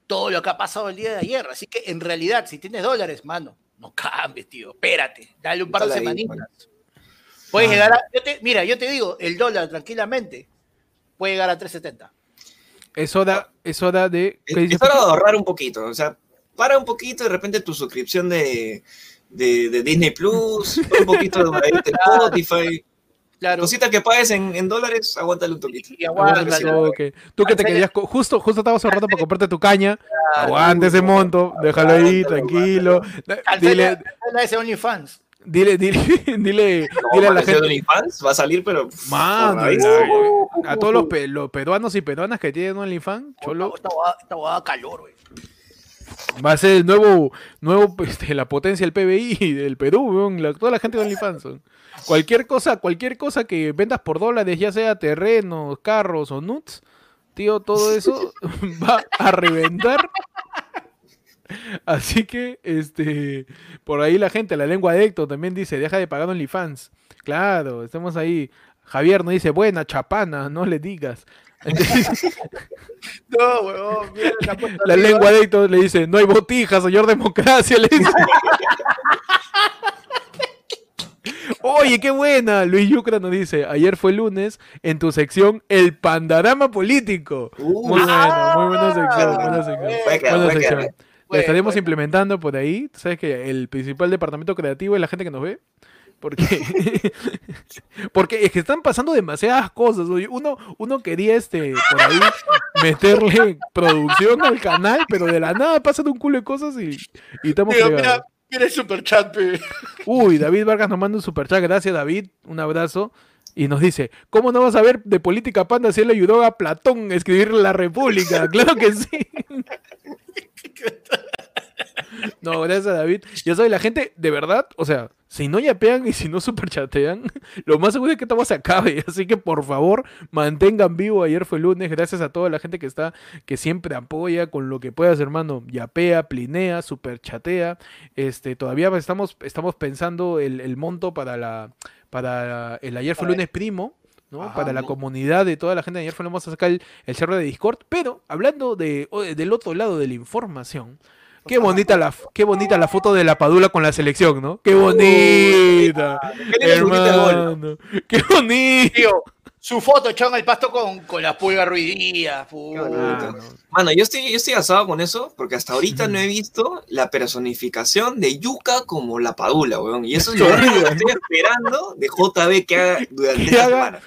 todo lo que ha pasado el día de ayer. Así que en realidad, si tienes dólares, mano, no cambies, tío. Espérate, dale un par de semanitas. Puedes llegar a. yo te- mira, yo te digo, el dólar tranquilamente puede llegar a 3.70. Es hora, es hora de. Es, ¿qué dice es hora de ahorrar un poquito. O sea, para un poquito de repente tu suscripción de, de, de Disney Plus, un poquito de, de [laughs] Spotify. Claro. Cositas que pagues en, en dólares, aguántale un toquito. Y. Tú que te querías, justo, justo estabas ahorrando para comprarte tu caña. Claro. Aguanta ese monto, déjalo ahí, tranquilo. Dile, ese OnlyFans. dile, dile, [laughs] dile, No, dile a la gente. OnlyFans va a salir, pero. Mano, a todos los, pe- los peruanos y peruanas que tienen OnlyFans, cholo, huevada calor, güey. Va a ser el nuevo, nuevo este, la potencia del PBI [laughs] del Perú, la- toda la gente de OnlyFans. Cualquier cosa, cualquier cosa que vendas por dólares, ya sea terrenos, carros o nuts, tío, todo eso [laughs] va a reventar. Así que, este, por ahí la gente, la lengua de Héctor también dice, deja de pagar OnlyFans. Claro, estamos ahí. Javier nos dice, buena, chapana, no le digas. No, huevón, mira, la La lengua de Héctor le dice, no hay botija, señor democracia, le dice. Oye, qué buena. Luis Yucra nos dice, ayer fue lunes en tu sección El Pandarama Político. Uh, Muy ah, bueno, muy buena sección, buena sección. Buena. La estaremos implementando por ahí. Tú sabes que el principal departamento creativo es la gente que nos ve. Porque, [laughs] porque es que están pasando demasiadas cosas. oye. Uno, uno quería este por ahí meterle producción al canal, pero de la nada pasan un culo de cosas y, y estamos fregados. mira, mira el superchat, pe. Uy, David Vargas nos manda un superchat. Gracias, David. Un abrazo. Y nos dice, ¿cómo no vas a ver de política panda si él ayudó a Platón a escribir La República? [laughs] Claro que sí. No, gracias, David. Ya sabes, la gente, de verdad, o sea, si no yapean y si no superchatean, lo más seguro es que esta se acabe. [laughs] Así que, por favor, mantengan vivo. Ayer fue lunes. Gracias a toda la gente que está, que siempre apoya con lo que puedas, hermano. Yapea, plinea, superchatea. Este, todavía estamos, estamos pensando el, el monto para la, para el ayer fue lunes primo. ¿no? Ajá, para la ¿no? comunidad de toda la gente de ayer fue vamos a sacar el, el server de Discord. Pero hablando de, del otro lado de la información, Qué bonita la, qué bonita la foto de la Padula con la selección, ¿no? Qué bonita. ¿Qué el gol? hermano. Qué bonito. Su foto echado en el pasto con, con la pulga ruidía. bonito. Ah, Mano, yo estoy, yo estoy asado con eso porque hasta ahorita no he visto la personificación de Yuka como la Padula, weón. Y eso es lo que estoy esperando de JB que haga durante Que esta haga- semana.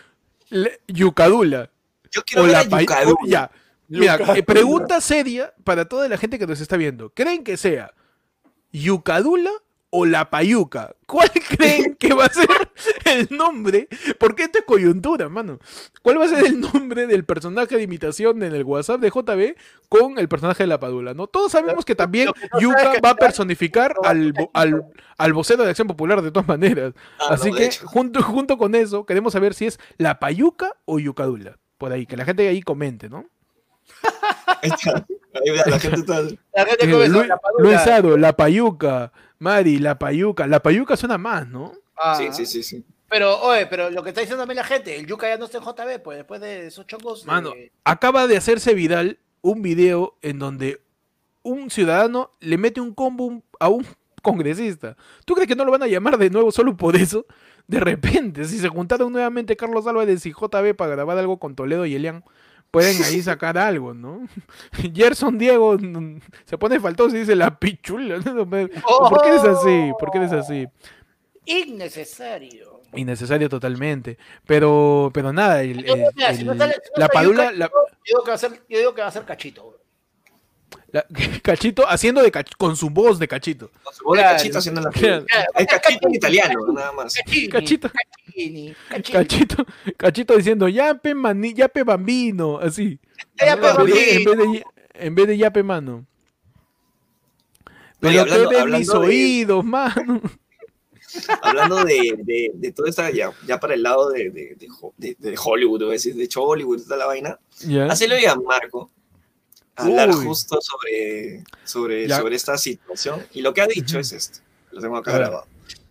Le- Yucadula. Yo quiero O ver la a pa- Yukadula. o- Ya. Mira, eh, pregunta seria para toda la gente que nos está viendo. ¿Creen que sea Yucadula o la Payuca? ¿Cuál [laughs] creen que va a ser el nombre? Porque esto es coyuntura, mano. ¿Cuál va a ser el nombre del personaje de imitación en el WhatsApp de JB con el personaje de la Padula? ¿no? Todos sabemos que también que va a personificar al, al, al vocero de Acción Popular de todas maneras. Ah, Así que junto, junto con eso queremos saber si es la Payuca o Yucadula. Por ahí, que la gente ahí comente, ¿no? Ahí está. Ahí vea, la gente está. La gente Eh, come eso, Luis, la padula. Luis Aro, la Payuca. Mari, la Payuca. La Payuca suena más, ¿no? Ah, Sí, sí, sí, sí. Pero, oye, pero lo que está diciendo también la gente, el Yuka ya no está en JB, pues después de esos chongos. Mano, eh, acaba de hacerse viral un video en donde un ciudadano le mete un combo a un congresista. ¿Tú crees que no lo van a llamar de nuevo solo por eso? De repente, si se juntaron nuevamente Carlos Álvarez y JB para grabar algo con Toledo y Elian, pueden [laughs] ahí sacar algo, ¿no? [laughs] Gerson Diego mm, se pone faltoso y dice la pichula. ¿no? ¿Por qué eres así? ¿Por qué eres así? innecesario. Innecesario totalmente. Pero, pero nada, el- la padula, la- Yo digo que va a ser, yo digo que va a ser cachito. La- [laughs] Cachito haciendo de cach- con su voz de Cachito. Con su bola Claro. cachito haciendo la Claro. Es cachito en italiano, nada más. Cachini, Cachito. Cachini, Cachini. Cachito, Cachito diciendo, yape, mani, yape bambino, así. Ya, En pues, vez de- En vez de, en vez de yape, mano. No, Pero hablando- que ven mis hablando de- oídos, mano. Hablando de, de, de toda esta, ya, ya para el lado de, de, de, de- de Hollywood, o de hecho Hollywood, toda la vaina, Ya. así lo oía Marco hablar Uy. justo sobre, sobre, sobre esta situación. Y lo que ha dicho es esto. Lo tengo acá A grabado.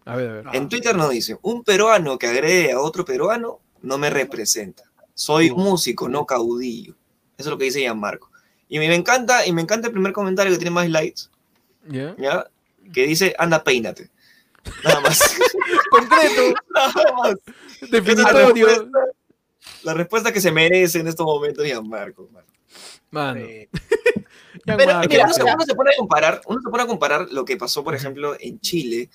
A ver, a ver. En Twitter nos dice, un peruano que agrede a otro peruano no me representa. Soy músico, no caudillo. Eso es lo que dice Gianmarco. Y me encanta, y me encanta el primer comentario que tiene más likes. Que dice, anda, peínate. Nada más. [laughs] Concreto, Nada más. Es la definitorio. respuesta, la respuesta que se merece en estos momentos Gianmarco. mano. Mano. Eh, [laughs] Pero, mira, uno, se, pero- uno se pone a comparar, uno se pone a comparar lo que pasó, por ejemplo, en Chile,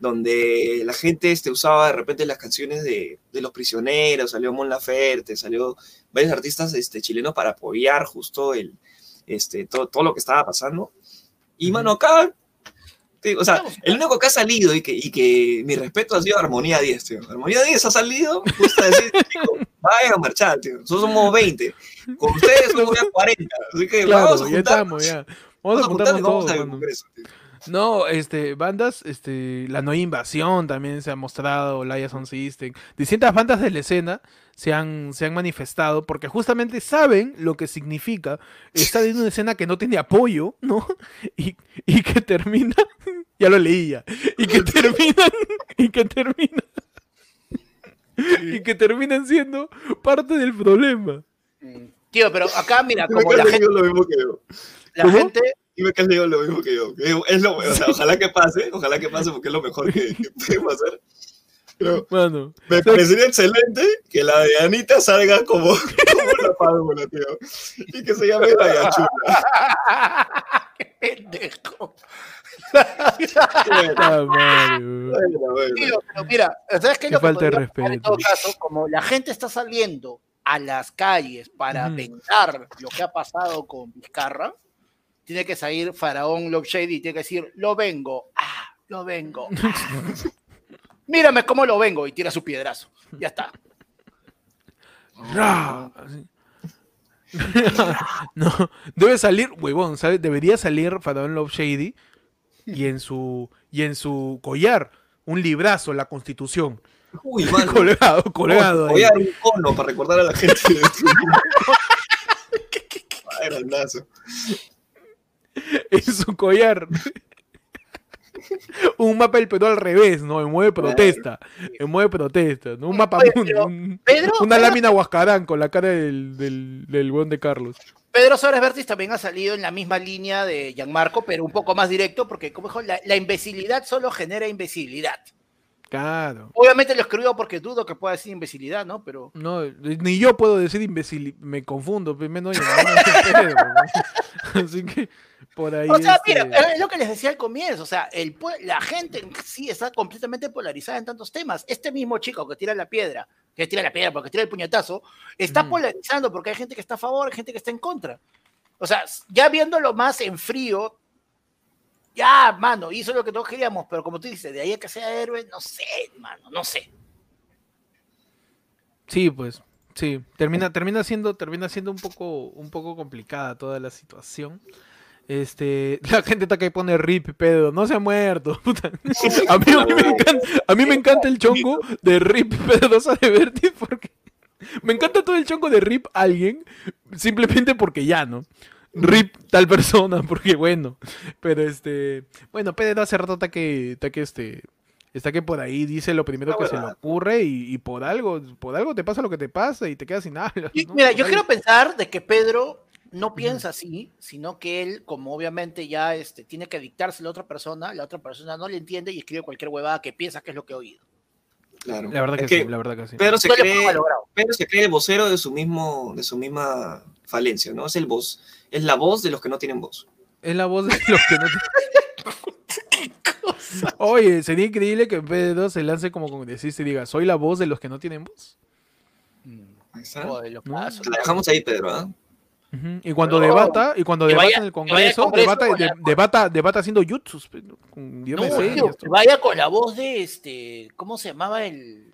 donde la gente este, usaba de repente las canciones de, de los prisioneros, salió Mon Laferte, salió varios artistas este, chilenos para apoyar justo el, este, todo, todo lo que estaba pasando. Y, mano, acá, o sea, el único que ha salido y que, y que mi respeto ha sido Armonía 10, tío. Armonía 10 ha salido justo a decir, [laughs] chicos, vayan a marchar, tío. Nosotros somos 20. Con ustedes somos ya 40. Así que vamos a Claro, ya estamos, ya. Vamos a Vamos a juntarnos vamos todos, al mano. Congreso, tío. No, este, bandas, este, la nueva invasión también se ha mostrado, Laia Sound System, distintas bandas de la escena se han, se han manifestado porque justamente saben lo que significa estar en una escena que no tiene apoyo, ¿no? [laughs] Y, y que termina, ya lo leía, y que [laughs] terminan, y que terminan, y que terminan siendo parte del problema. mm, Tío, pero acá, mira, Dime como que la has gente, leído lo mismo que yo. la ¿Cómo? gente Dime que has leído lo mismo que yo. que Es lo, o sea, ojalá que pase, ojalá que pase porque es lo mejor que, que podemos hacer. Pero Mano, me parecería excelente que la de Anita salga como, como la padula, tío. Y que se llame la Yachula. [laughs] Qué pendejo. Bueno, Mario. bueno, bueno. Tío, pero mira, ¿sabes qué es Qué lo que falta de podría pasar En todo caso, como la gente está saliendo a las calles para Ujú. vengar lo que ha pasado con Vizcarra, tiene que salir Faraón Love Shady y tiene que decir, lo vengo, ah, lo vengo. ah". [laughs] Mírame cómo lo vengo y tira su piedrazo. Ya está. [laughs] No, debe salir, huevón, ¿sabes? Debería salir Faraón Love Shady y en su y en su collar un librazo, la Constitución, Uy, [laughs] mano. colgado, colgado Voy ahí. a dar un cono para recordar a la gente. Grandazo. [laughs] en su collar. un mapa del Perú al revés, ¿no? En mueve protesta, en mueve protesta, ¿no? Un mapa un- Pedro, una Pedro- lámina huascarán con la cara del del, del huevón de Carlos. Pedro Suárez Vértiz también ha salido en la misma línea de Gianmarco, pero un poco más directo, porque como dijo, la, la imbecilidad solo genera imbecilidad. Claro. Obviamente lo escribo porque dudo que pueda decir imbecilidad, ¿no? Pero No, ni yo puedo decir imbécil, me confundo, menos [laughs] yo. Así que por ahí. O sea, este, mira, es lo que les decía al comienzo, o sea, el, la gente en sí está completamente polarizada en tantos temas. Este mismo chico que tira la piedra, que tira la piedra porque tira el puñetazo, está polarizando porque hay gente que está a favor, hay gente que está en contra. O sea, ya viéndolo más en frío, ya, mano, hizo lo que todos queríamos, pero como tú dices, de ahí a que sea héroe, no sé, mano, no sé. Sí, pues, sí. Termina, termina siendo, termina siendo un poco, un poco complicada toda la situación. Este, [laughs] la gente está que pone rip, Pedro, no se ha muerto. [laughs] puta. A mí, a mí me encanta, a mí me encanta el chongo de rip Pedro de Vertis porque me encanta todo el chongo de rip alguien simplemente porque ya, ¿no? Rip tal persona, [laughs] porque bueno. Pero este, bueno, Pedro hace rato está que, está que este, está que por ahí dice lo primero La que se le ocurre y, y por algo, por algo te pasa lo que te pasa y te quedas sin habla. ¿no? Mira, Por yo ahí- quiero pensar de que Pedro no piensa así, sino que él, como obviamente ya este, tiene que dictarse a la otra persona, la otra persona no le entiende y escribe cualquier huevada que piensa que es lo que ha oído. Claro. La verdad que, Es sí, la verdad que sí. Pedro se cree. Pedro se cree el vocero de su mismo, de su misma falencia, ¿no? Es el voz, es la voz de los que no tienen voz. Es la voz de los que no te- [laughs] Oye, sería increíble que en vez de dos se lance como congresista y diga, soy la voz de los que no tienen voz. Ahí está. Joder, lo ¿No? paso. Te la dejamos ahí, Pedro, ¿ah? Y cuando No. debata, y cuando debata vaya- en el Congreso, Congreso debata, con debata, debata haciendo jutsus, vaya con la voz de este, ¿cómo se llamaba el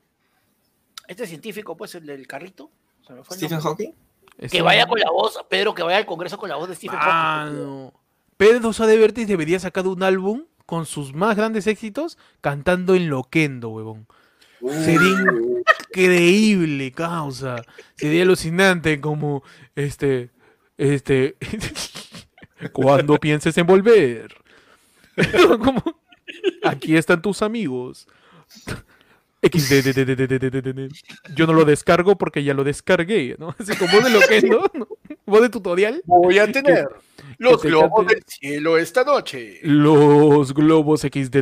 este científico, pues, el del carrito? Se me fue el Stephen nombre. Hawking. Que vaya con la voz, Pedro, que vaya al Congreso con la voz de Stephen Ah, Hawking. no. Pedro Sosa de Vértiz debería sacar un álbum con sus más grandes éxitos cantando en Loquendo, huevón. Sería increíble, causa. Sería alucinante como este este cuando pienses en volver. Como, aquí están tus amigos. XD. Yo no lo descargo porque ya lo descargué, ¿no? Así como de loquendo, ¿no? voz de tutorial. Voy a tener los globos del cielo esta noche. Los globos XD.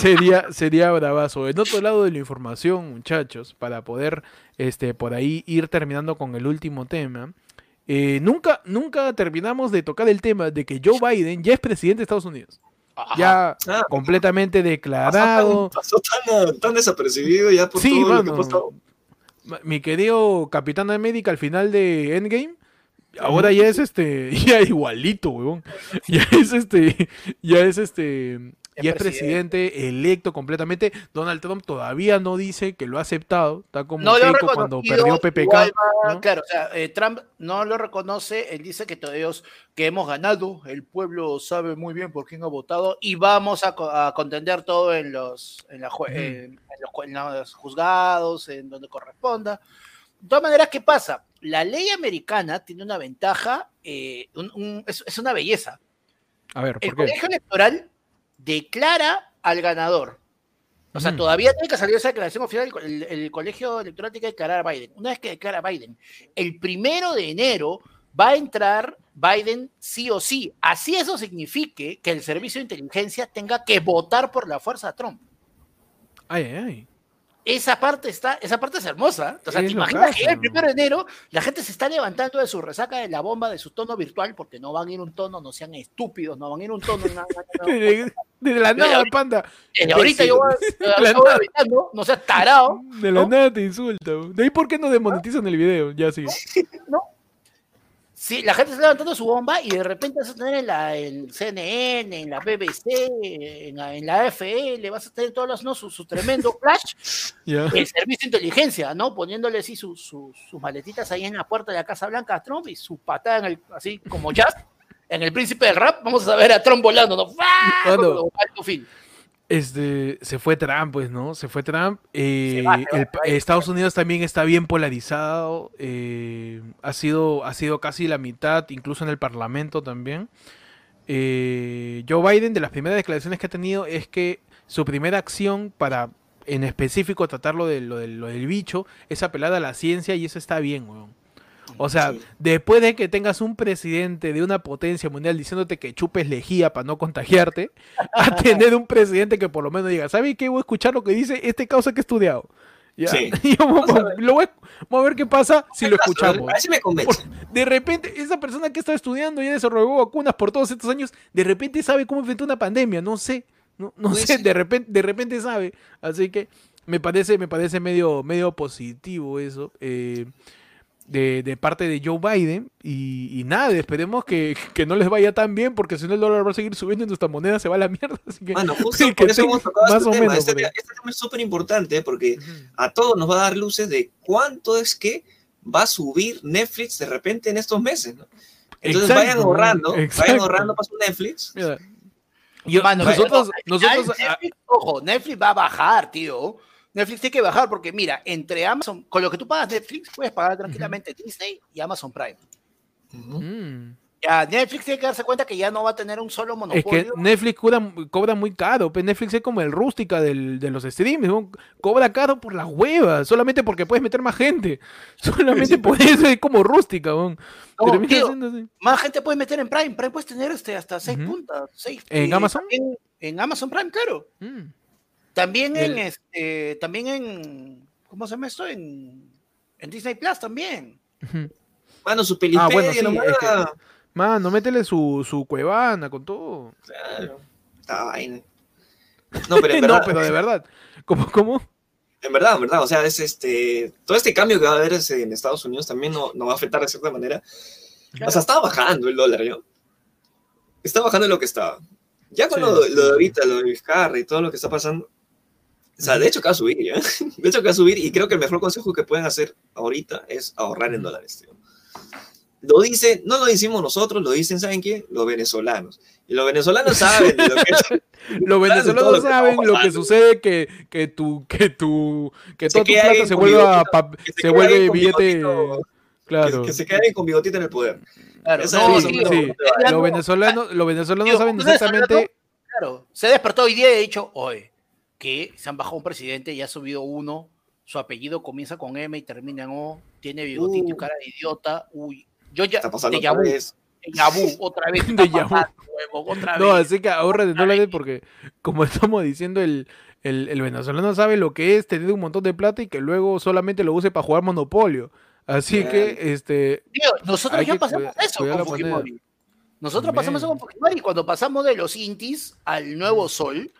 Sería, sería bravazo. En otro lado de la información, muchachos, para poder este, por ahí ir terminando con el último tema. eh, nunca, nunca terminamos de tocar el tema de que Joe Biden ya es presidente de Estados Unidos. Ya Ah, completamente pasó declarado. tan, pasó tan, tan desapercibido ya por Sí, todo lo que mano. pasado. Ma- Mi querido Capitán América al final de Endgame, ahora ya es este, [laughs] ya igualito, huevón. Ya es este, ya es este, ya es presidente electo completamente. Donald Trump todavía no dice que lo ha aceptado, está como No Keiko cuando perdió PPK. va- ¿no? Claro, o sea, eh, Trump no lo reconoce, él dice que todos que hemos ganado, el pueblo sabe muy bien por quién ha votado y vamos a, co- a contender todo en los, en, la los, ju- en los juzgados, en donde corresponda. De todas maneras, ¿qué pasa? La ley americana tiene una ventaja, eh, un- un- es, es una belleza. A ver, El ¿por qué? colegio electoral declara al ganador. O sea, Ujú. todavía tiene que salir esa declaración oficial, el, el- el colegio electoral tiene que declarar a Biden. Una vez que declara a Biden, el primero de enero va a entrar Biden sí o sí. Así eso signifique que el servicio de inteligencia tenga que votar por la fuerza de Trump. Ay, ay, ay. Esa parte está, esa parte es hermosa. O sea, Es te imaginas caso. que el primero de enero la gente se está levantando de su resaca de la bomba de su tono virtual porque no van a ir un tono, no sean estúpidos, no van a ir un tono. na- na- na- De, la nada, ahorita- panda. Ahorita yo voy, [laughs] nada. avisando, no seas tarado, De la ¿no? nada te insulta. De ahí por qué no demonetizan el video. Ya sí. ¿no? Sí, la gente está levantando su bomba y de repente vas a tener en la en CNN, en la BBC, en la, en la AFL, vas a tener todos los, ¿no? su, su tremendo [laughs] flash, Ya. el servicio de inteligencia, ¿no? Poniéndole así sus- sus- sus maletitas ahí en la puerta de la Casa Blanca a Trump y su patada en el, así como jazz, en el príncipe del rap, vamos a ver a Trump volando, ¿no? ¡Fua! Bueno. Con fin. Este, se fue Trump, pues, ¿no? Se fue Trump. eh, Se va, se va, el- se va. Estados Unidos también está bien polarizado. eh, ha, sido, ha sido casi la mitad, incluso en el Parlamento también. Eh, Joe Biden, de las primeras declaraciones que ha tenido, es que su primera acción para en específico tratar lo, de, lo, del- lo del bicho, es apelar a la ciencia y eso está bien, weón. O sea, Sí. después de que tengas un presidente de una potencia mundial diciéndote que chupes lejía para no contagiarte, a [laughs] tener un presidente que por lo menos diga, ¿sabes qué? Voy a escuchar lo que dice este causa que he estudiado. Ya. Sí. [laughs] Y vamos, Vamos a lo voy a, vamos a ver qué pasa si lo escuchamos. Me. [laughs] De repente, esa persona que está estudiando y desarrolló vacunas por todos estos años, de repente sabe cómo enfrentar una pandemia. No sé, no, no Puede sé, ser. de repente, de repente sabe. Así que me parece, me parece medio, medio positivo eso. eh, de, de parte de Joe Biden. Y, y nada, esperemos que, que no les vaya tan bien, porque si no el dólar va a seguir subiendo y nuestra moneda se va a la mierda. Así que, Bueno, [laughs] justo que por eso tenga hemos tocado más este o tema. menos, Este, este tema es súper importante porque a todos nos va a dar luces de cuánto es que va a subir Netflix de repente en estos meses, ¿no? Entonces Exacto, vayan ahorrando, exacto. vayan ahorrando para su Netflix. Mira, yo- Mano, nosotros, ah, ojo, Netflix va a bajar, tío. Netflix tiene que bajar porque, mira, entre Amazon, con lo que tú pagas Netflix, puedes pagar tranquilamente Disney y Amazon Prime. Mm. Ya, Netflix tiene que darse cuenta que ya no va a tener un solo Es monopolio. que Netflix cobra, cobra muy caro, pues Netflix es como el rústica del- de los streams, ¿no? cobra caro por las huevas, solamente porque puedes meter más gente, [laughs] solamente por eso es como rústica, ¿no? Tío. Más gente puede meter en Prime. Prime puedes tener este, hasta seis Ujú. puntas. Seis, ¿En eh, Amazon? En Amazon Prime, claro. Mm. También en este, también en ¿cómo se llama esto? En, en Disney Plus también. Mano, su pelipedia Ah, bueno, sí, es que- Mano, métele su, su cuevana con todo. Claro. Esta vaina. No, pero en [laughs] no, pero de verdad. ¿Cómo, cómo? en verdad, en verdad, o sea, es este, todo este cambio que va a haber en Estados Unidos también no, no va a afectar de cierta manera. O sea, estaba bajando el dólar, ¿no? Está bajando lo que estaba. Ya con Sí, lo, sí, lo de ahorita, lo de Vizcarra y todo lo que está pasando. O sea, de hecho que va a subir, ¿ya? [laughs] De hecho que va a subir y creo que el mejor consejo que pueden hacer ahorita es ahorrar en dólares, tío. Lo dice, no lo decimos nosotros, lo dicen, ¿saben qué? Los venezolanos. Y los venezolanos saben de lo que. [laughs] Los venezolanos lo saben lo que sucede que, que tu, que tu, que Se toda tu plata se vuelva, se vuelve billete, claro. Que, que se queden con bigotito en el poder. Claro, no, es sí, sí. Los no, venezolanos, los venezolanos saben exactamente. Claro, se despertó hoy día y ha dicho, oye, que se han bajado un presidente y ha subido uno, su apellido comienza con M y termina en O, tiene bigotito y Uh. cara de idiota, uy, yo ya, Está pasando déjà otra vez. otra vez, [laughs] huevón, otra No, vez. así que ahorra de Otra dólares porque, como [laughs] estamos diciendo, el, el, el venezolano sabe lo que es tener un montón de plata y que luego solamente lo use para jugar Monopolio. Así que, este, Tío, nosotros ya pasamos cuida- eso con. Fujimori. Nosotros pasamos eso con Fujimori. Cuando pasamos de los intis al nuevo sol,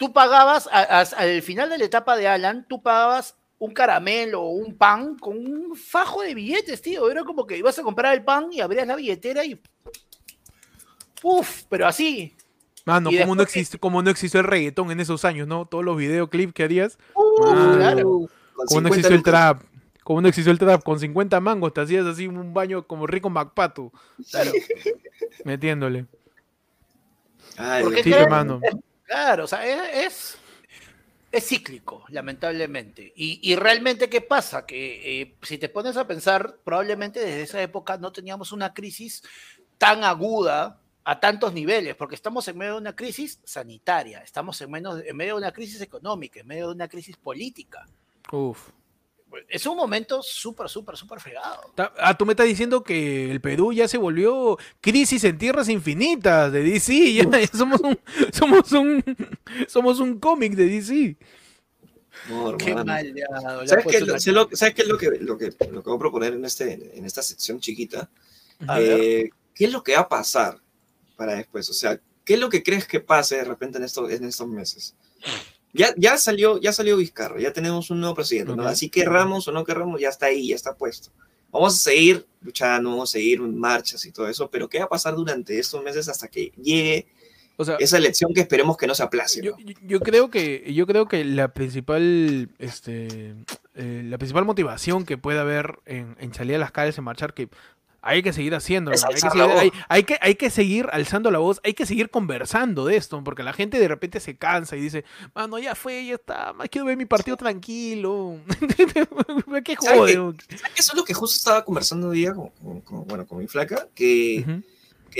tú pagabas, a- a- al final de la etapa de Alan, tú pagabas un caramelo o un pan con un fajo de billetes, tío. Era como que ibas a comprar el pan y abrías la billetera y. Uf, pero así. mano, Y como no, que- existe, como no existió el reggaetón en esos años, ¿no? Todos los videoclips que harías, Mano. claro. Como no 50 existió el trap. Como no existió el trap, con 50 mangos te hacías así un baño como rico MacPato, claro. [laughs] metiéndole. Ay, Porque hermano. Claro, o sea, es, es, cíclico, lamentablemente. Y, y realmente, ¿qué pasa? Que eh, si te pones a pensar, probablemente desde esa época no teníamos una crisis tan aguda a tantos niveles, porque estamos en medio de una crisis sanitaria, estamos en, menos, en medio de una crisis económica, en medio de una crisis política. Uf. Es un momento súper, súper, súper fregado. Ah, tú me estás diciendo que el Perú ya se volvió crisis en tierras infinitas de DC. [laughs] Ya, ya somos un, somos un, somos un cómic de DC. no, Qué mal ¿Sabes qué, lo- ¿Sabes qué es lo que, lo, que, lo que voy a proponer en, este, en esta sección chiquita? Eh, ¿Qué es lo que va a pasar para después? O sea, ¿qué es lo que crees que pase de repente en, estos en estos meses? Ya, ya, salió, ya salió Vizcarra, ya tenemos un nuevo presidente, ¿no? Así querramos o no querramos, ya está ahí, ya está puesto. Vamos a seguir luchando, vamos a seguir marchas y todo eso, pero ¿qué va a pasar durante estos meses hasta que llegue O sea, esa elección que esperemos que no se aplace? yo- yo creo que yo creo que la principal este eh, la principal motivación que puede haber en, en salir a las calles en marchar que hay que seguir haciendo Es hay, que seguir, hay, hay que hay que seguir alzando la voz hay que seguir conversando de esto porque la gente de repente se cansa y dice mano ya fue ya está más quiero ver mi partido tranquilo [laughs] qué ¿Sabe jode qué? ¿Sabes qué? Eso es lo que justo estaba conversando hoy día con, con- con- bueno, con mi flaca, que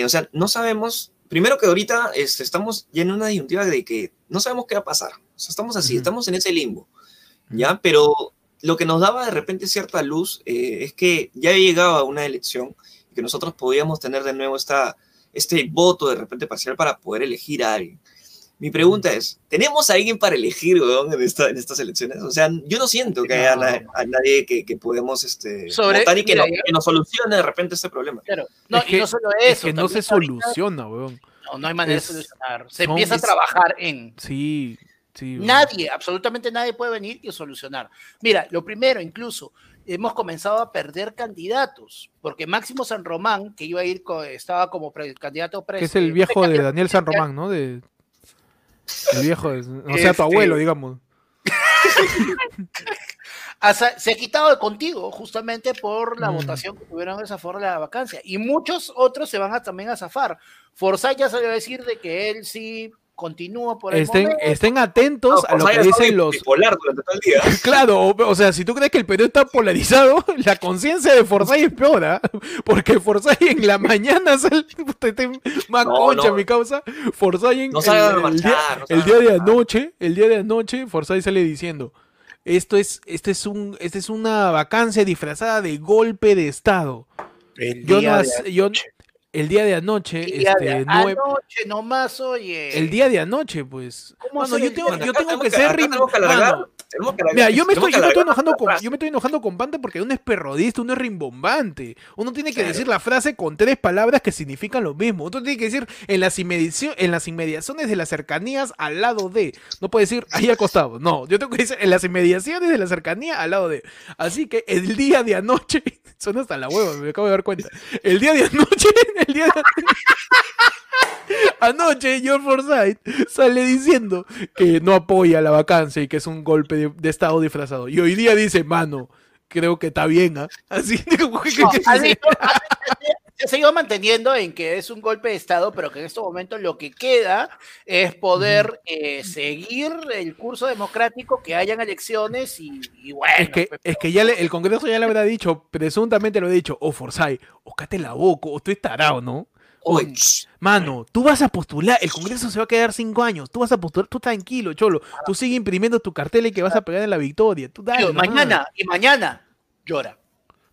o sea, no sabemos, primero que ahorita este, estamos ya en una disyuntiva de que no sabemos qué va a pasar. O sea, estamos así, estamos en ese limbo, ¿ya? Pero lo que nos daba de repente cierta luz eh, es que ya llegaba una elección y que nosotros podíamos tener de nuevo esta, este voto de repente parcial para poder elegir a alguien. Mi pregunta es, ¿tenemos a alguien para elegir, weón, en, esta- en estas elecciones? O sea, yo no siento que haya No. na- a nadie que, que podemos este, Sobre- votar y que, mira, nos, yo- que nos solucione de repente este problema. Claro. No, Es y que- no solo Es eso. que no se soluciona, weón. No, no hay manera Es- de solucionar. Se son- empieza a trabajar en. Sí, sí. Nadie, absolutamente nadie puede venir y solucionar. Mira, lo primero, incluso, hemos comenzado a perder candidatos, porque Máximo San Román, que iba a ir, estaba como pre- candidato Que es el viejo de Daniel San Román, ¿no? De... El viejo, de- o sea, tu Este- abuelo, digamos. [laughs] Asa- se ha quitado de contigo justamente por la Mm. votación que tuvieron a favor de la vacancia. Y muchos otros se van a, también a zafar. Forzay ya salió a decir de que él sí continúa por el Estén, momento. estén atentos a lo que dicen los... bipolar durante todo el día. [laughs] Claro, o, o sea, si tú crees que el Perú está polarizado, [laughs] la conciencia de Forzay es peor, ¿ah? [laughs] Porque Forzay en la mañana sale... Más No, concha, no. mi causa. Forzay en el, el marchar, día, no el día de anoche, el día de anoche, Forzay sale diciendo... Esto es, este es un, este es una vacancia disfrazada de golpe de estado. El Yo día no, de yo, el día de anoche, El día de este, nue- anoche nomás, oye. el día de anoche, pues. ¿Cómo Mano, yo tengo, de yo tengo que ser rim- tenemos que alargar, mano, tenemos que alargar- Mira, yo me estoy, yo me estoy enojando con, yo me estoy enojando con Pante porque uno es perrodista, uno es rimbombante. Uno tiene que Claro. decir la frase con tres palabras que significan lo mismo. Uno tiene que decir en las, en las inmediaciones de las cercanías al lado de. No puede decir ahí al costado. No, yo tengo que decir en las inmediaciones de la cercanía al lado de. Así que el día de anoche, [laughs] suena hasta la hueva, me acabo de dar cuenta. El día de anoche, [laughs] Anoche George Forsyth sale diciendo que no apoya la vacancia y que es un golpe de, de estado disfrazado. Y hoy día dice, mano, creo que está bien, ¿ah? [laughs] Así [laughs] como que- No, que- ha- se ha seguido manteniendo en que es un golpe de Estado, pero que en estos momentos lo que queda es poder eh, seguir el curso democrático, que hayan elecciones y, y bueno. es que, es que ya le- el Congreso ya le habrá dicho, presuntamente lo ha dicho, o Forsyth, o cate la boca, o tú estás tarado, ¿no? Oye, Mano, tú vas a postular, el Congreso se va a quedar cinco años, tú vas a postular, tú tranquilo, cholo, tú sigue imprimiendo tu cartel y que vas a pegar en la victoria, tú dale, mañana y mañana llora.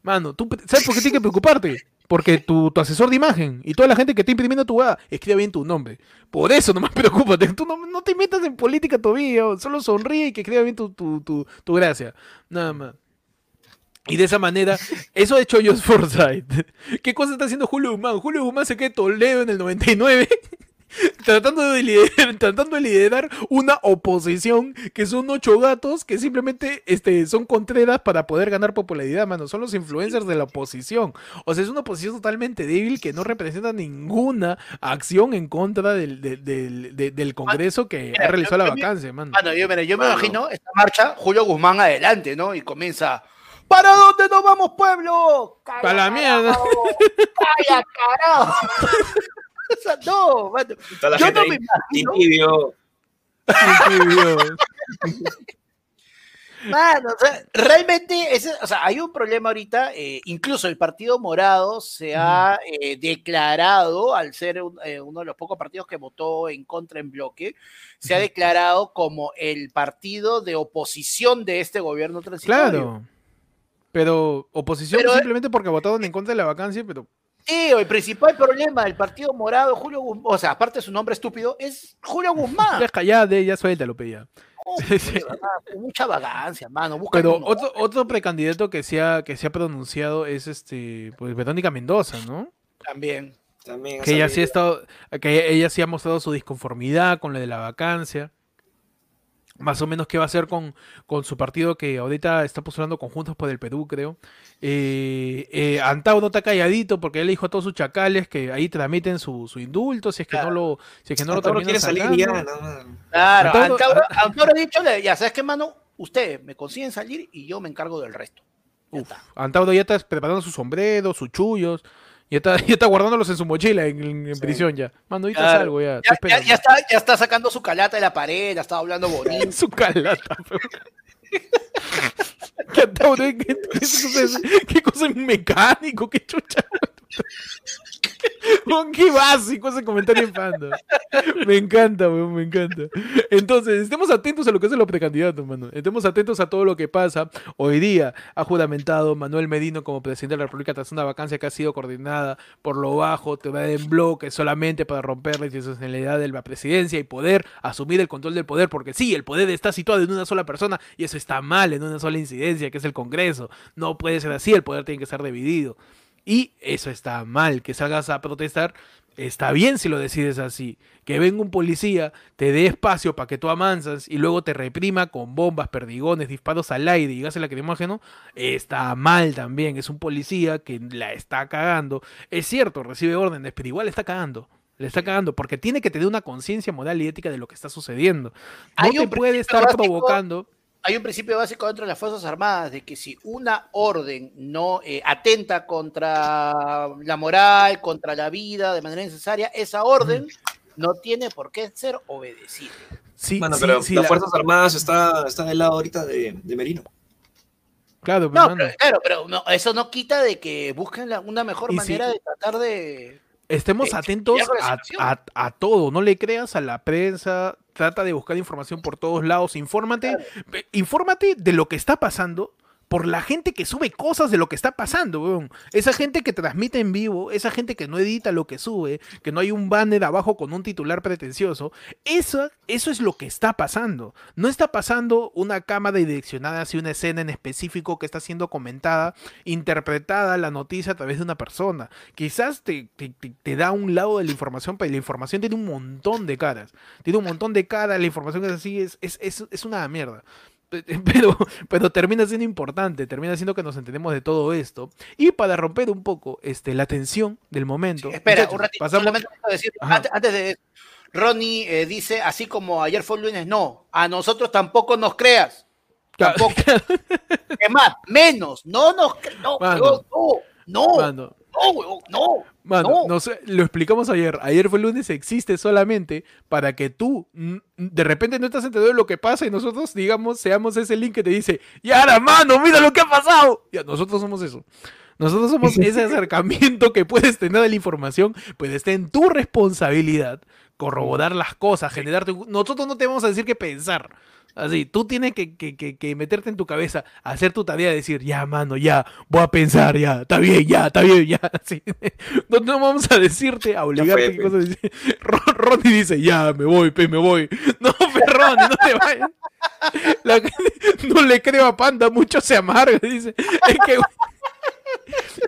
Mano, ¿tú sabes por qué tienes que preocuparte? Porque tu, tu asesor de imagen y toda la gente que está imprimiendo tu weá escribe bien tu nombre. Por eso nomás [laughs] preocúpate. Tú no, no te metas en política todavía. Solo sonríe y que escriba bien tu, tu, tu, tu gracia. Nada más. Y de esa manera, eso ha hecho Josh Forsyth. [laughs] ¿Qué cosa está haciendo Julio Guzmán? Julio Guzmán se queda Toledo en el 99 [laughs] tratando de, liderar, [laughs] tratando de liderar una oposición que son ocho gatos que simplemente este, son contreras para poder ganar popularidad, mano. Son los influencers de la oposición. O sea, es una oposición totalmente débil que no representa ninguna acción en contra del, del, del- de- del Congreso que Mira, ha realizado yo- la vacancia, mano. Mano, yo, mira, yo me imagino esta marcha, Julio Guzmán adelante, ¿no? Y comienza. ¿Para dónde nos vamos, pueblo? ¡Calla, Pa' la mierda. ¡Calla, carajo! [laughs] O sea, no, mano. Yo gente no me imagino. tibio. [laughs] Mano, o sea, realmente, ese- o sea, hay un problema ahorita, eh, incluso el Partido Morado se ha eh, declarado, al ser un- eh, uno de los pocos partidos que votó en contra en bloque, se ha declarado como el partido de oposición de este gobierno transitorio. Claro. Pero oposición Pero, eh, simplemente porque votaron en contra de la vacancia, pero Tío, el principal problema del Partido Morado, Julio Guzmán, o sea, aparte de su nombre estúpido, es Julio Guzmán. ya callade, ya suéltalo, pe, ya. Oh, Sí, sí. con mucha vagancia, mano. busca Pero uno. otro, otro precandidato que se ha, que se ha pronunciado es este, pues Verónica Mendoza, ¿no? También. También Que ella sí ha estado, que ella sí ha mostrado su disconformidad con lo de la vacancia. Más o menos qué va a hacer con, con su partido que ahorita está postulando conjuntos por el Perú, creo. Eh, eh, Antauro está calladito porque él le dijo a todos sus chacales que ahí tramiten su, su indulto si es que no lo, si es que no lo terminan quiere salir ya, no, no. Claro, Antauro ha dicho, ya sabes qué, mano, ustedes me consiguen salir y yo me encargo del resto. Uf. Antauro ya está preparando sus sombreros, sus chullos. Ya está, [laughs] ya está guardándolos en su mochila en, en- en Sí. prisión ya. Mano, ahorita Claro. salgo ya. Ya, está, ya está sacando su calata de la pared, ya está hablando bonito. [laughs] su calata. [laughs] ¿Qué, ¿Qué, qué cosa es, ¿Qué cosa es mecánico? ¿Qué chucha? Qué básico ese comentario en. Me encanta, weón, me encanta. Entonces, estemos atentos a lo que hacen los precandidatos, mano. Estemos atentos a todo lo que pasa. Hoy día ha juramentado Manuel Medino como presidente de la República tras una vacancia que ha sido coordinada por lo bajo, te va en bloque solamente para romper la institucionalidad de la presidencia y poder asumir el control del poder, porque sí, el poder está situado en una sola persona y eso está mal, en una sola incidencia, que es el Congreso. No puede ser así, el poder tiene que estar dividido. Y eso está mal, que salgas a protestar. Está bien si lo decides así. Que venga un policía, te dé espacio para que tú amansas y luego te reprima con bombas, perdigones, disparos al aire y gases lacrimógeno. Está mal también. Es un policía que la está cagando. Es cierto, recibe órdenes, pero igual está cagando. Le está cagando porque tiene que tener una conciencia moral y ética de lo que está sucediendo. No te puede estar básico- provocando. Hay un principio básico dentro de las Fuerzas Armadas de que si una orden no eh, atenta contra la moral, contra la vida de manera necesaria, esa orden no tiene por qué ser obedecida. Sí, Bueno, sí, pero sí, las la- Fuerzas Armadas está, está del lado ahorita de, de Merino. Claro, No, mano. pero, claro, pero no, eso no quita de que busquen la- una mejor manera de tratar de... Estemos atentos a- a todo, no le creas a la prensa, trata de buscar información por todos lados, infórmate, infórmate de lo que está pasando por la gente que sube cosas de lo que está pasando, weón. Esa gente que transmite en vivo, esa gente que no edita lo que sube, que no hay un banner abajo con un titular pretencioso, eso, eso es lo que está pasando. No está pasando una cámara direccionada hacia una escena en específico que está siendo comentada, interpretada la noticia a través de una persona. Quizás te, te- da un lado de la información, pero la información tiene un montón de caras. Tiene un montón de caras, la información es así, es, es, es una mierda. Pe- [laughs] Pero, pero termina siendo importante, termina siendo que nos entendemos de todo esto. Y para romper un poco este, la tensión del momento. Espera, muchachos, un ratito, pasamos- solamente quiero decir, Ajá. antes, antes de Ronnie eh, dice, así como ayer fue el lunes, no, a nosotros tampoco nos creas. Claro, Tampoco. [laughs] Es más, menos, no nos no, Mano. no, no, Mano, no, huevón, no. Mano, No. no sé, lo explicamos ayer. Ayer fue el lunes, existe solamente para que tú de repente no estás enterado de lo que pasa y nosotros, digamos, seamos ese link que te dice, ¡Yara, mano, mira lo que ha pasado! Ya, nosotros somos eso. Nosotros somos ese acercamiento que puedes tener de la información, pues está en tu responsabilidad corroborar las cosas, generarte... Nosotros no te vamos a decir qué pensar. Así, tú tienes que, que- que- que meterte en tu cabeza, hacer tu tarea, decir, ya, mano, ya, voy a pensar, ya, está bien, ya, está bien, ya. [laughs] Así. No, no vamos a decirte, a obligarte fue, cosas. Ron- Ronnie dice, ya, me voy, pe, me voy. [laughs] No, pe, Ronnie, no te vayas. La no le creo a Panda, mucho se amarga, dice. Es que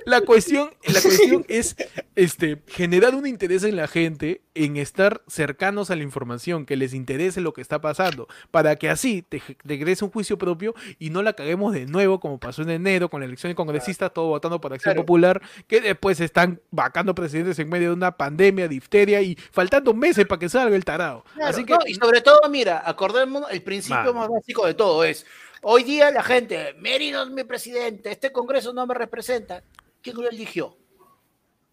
la [laughs] cuestión, la cuestión es este, generar un interés en la gente en estar cercanos a la información, que les interese lo que está pasando, para que así te, crees un juicio propio y no la caguemos de nuevo como pasó en enero con la elección de congresistas, todo votando por Acción Claro. Popular, que después están vacando presidentes en medio de una pandemia, difteria y faltando meses para que salga el tarado. Claro, así que no, y sobre todo, mira, acordemos, el principio más básico de todo es, hoy día la gente, Merino es mi presidente, este congreso no me representa. ¿Quién lo eligió?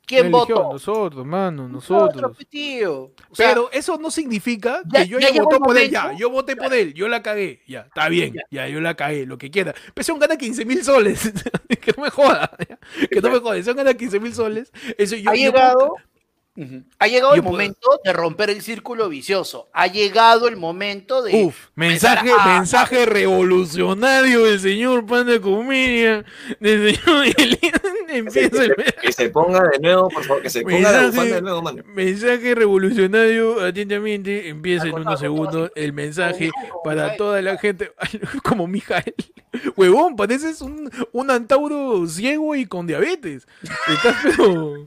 ¿Quién eligió? votó? Nosotros, mano, Nosotros, nosotros. pues, tío. O sea, Pero eso no signica ya- que yo ya haya llegó votado el por él. Ya, yo voté por él, yo la cagué. Ya, está bien, ya, yo la cagué, lo que quiera. Pero son gana 15 mil soles. [laughs] que no me joda. ya, Que no me joda. Son gana 15 mil soles. Eso yo, ha yo ha llegado Yo el puedo- momento de romper el círculo vicioso. Ha llegado el momento de. Uf, mensaje, a- mensaje revolucionario del señor Panda Comedia, del señor [laughs] Empieza el Que se ponga de nuevo, por favor, que se ponga Mensaje- de nuevo, mano. mensaje revolucionario, atentamente, empieza en unos segundos el mensaje para Mijael. toda la gente, [laughs] como Mijael. Huevón, pareces un, un antauro ciego y con diabetes. Estás [laughs] pero...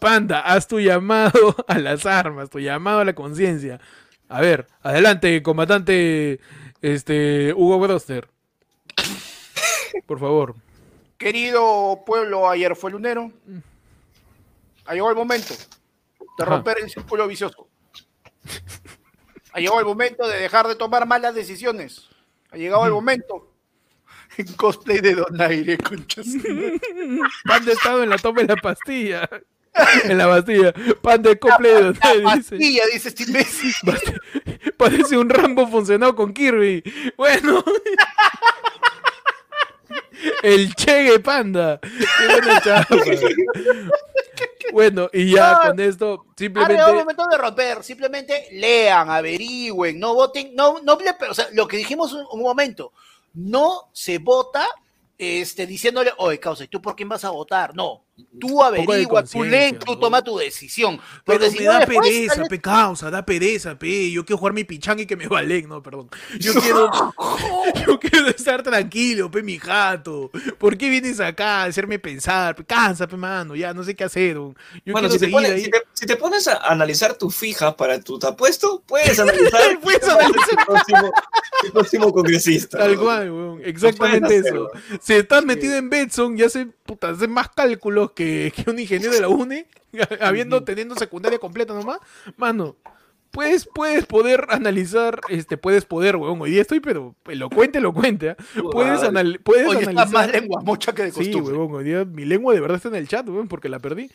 Panda, haz tu llamado a las armas, tu llamado a la conciencia. A ver, adelante, comandante este, Hugo Broster. Por favor. Querido pueblo, ayer fue lunero. Ha llegado el momento de Ajá. romper el círculo vicioso. Ha llegado el momento de dejar de tomar malas decisiones. Ha llegado el momento. En cosplay de Donaire, conchas. [laughs] Panda ha estado en la toma de la pastilla. En la pastilla. Panda de cople de La donde dice. pastilla, dice este imbécil. [laughs] Parece un Rambo funcionado con Kirby. Bueno. El Chegue Panda. [laughs] Bueno, y ya No, con esto, simplemente. momento de romper. Simplemente lean, averigüen, no voten. No, no, o sea, lo que dijimos un, un momento, no se vota este, diciéndole, oye, causa, ¿y tú por quién vas a votar? No, tú averigua, tú lee, conciencia, tú ¿no? toma tu decisión. Pero si me no, da pereza, sale- pe causa, da pereza, pe. Yo quiero jugar mi pichanga y que me valen, no, perdón. Yo [laughs] quiero, [laughs] yo quiero estar tranquilo, pe, mi jato. ¿Por qué vienes acá a hacerme pensar? Pe, cansa, pe, mano, ya no sé qué hacer. Yo Bueno, quiero si te, pones, ahí. si, te, si te pones a analizar tu fija para tu tapuesto, puedes [laughs] analizar Puedes analizar. el próximo, el próximo congresista. Tal ¿no? cual, weón. Exactamente eso. hacerlo. Si estás metido en Betson y hace, puta, hace más cálculos que, que un ingeniero de la UNE, [laughs] habiendo, teniendo secundaria completa nomás, mano. Puedes, puedes poder analizar, este, puedes poder, weón. Hoy día estoy, pero elocuente, elocuente. ¿ah? [laughs] Puedes, anal- puedes está analizar. más lengua mocha que de Sí, costumbre. huevón, hoy día mi lengua de verdad está en el chat, weón, porque la perdí.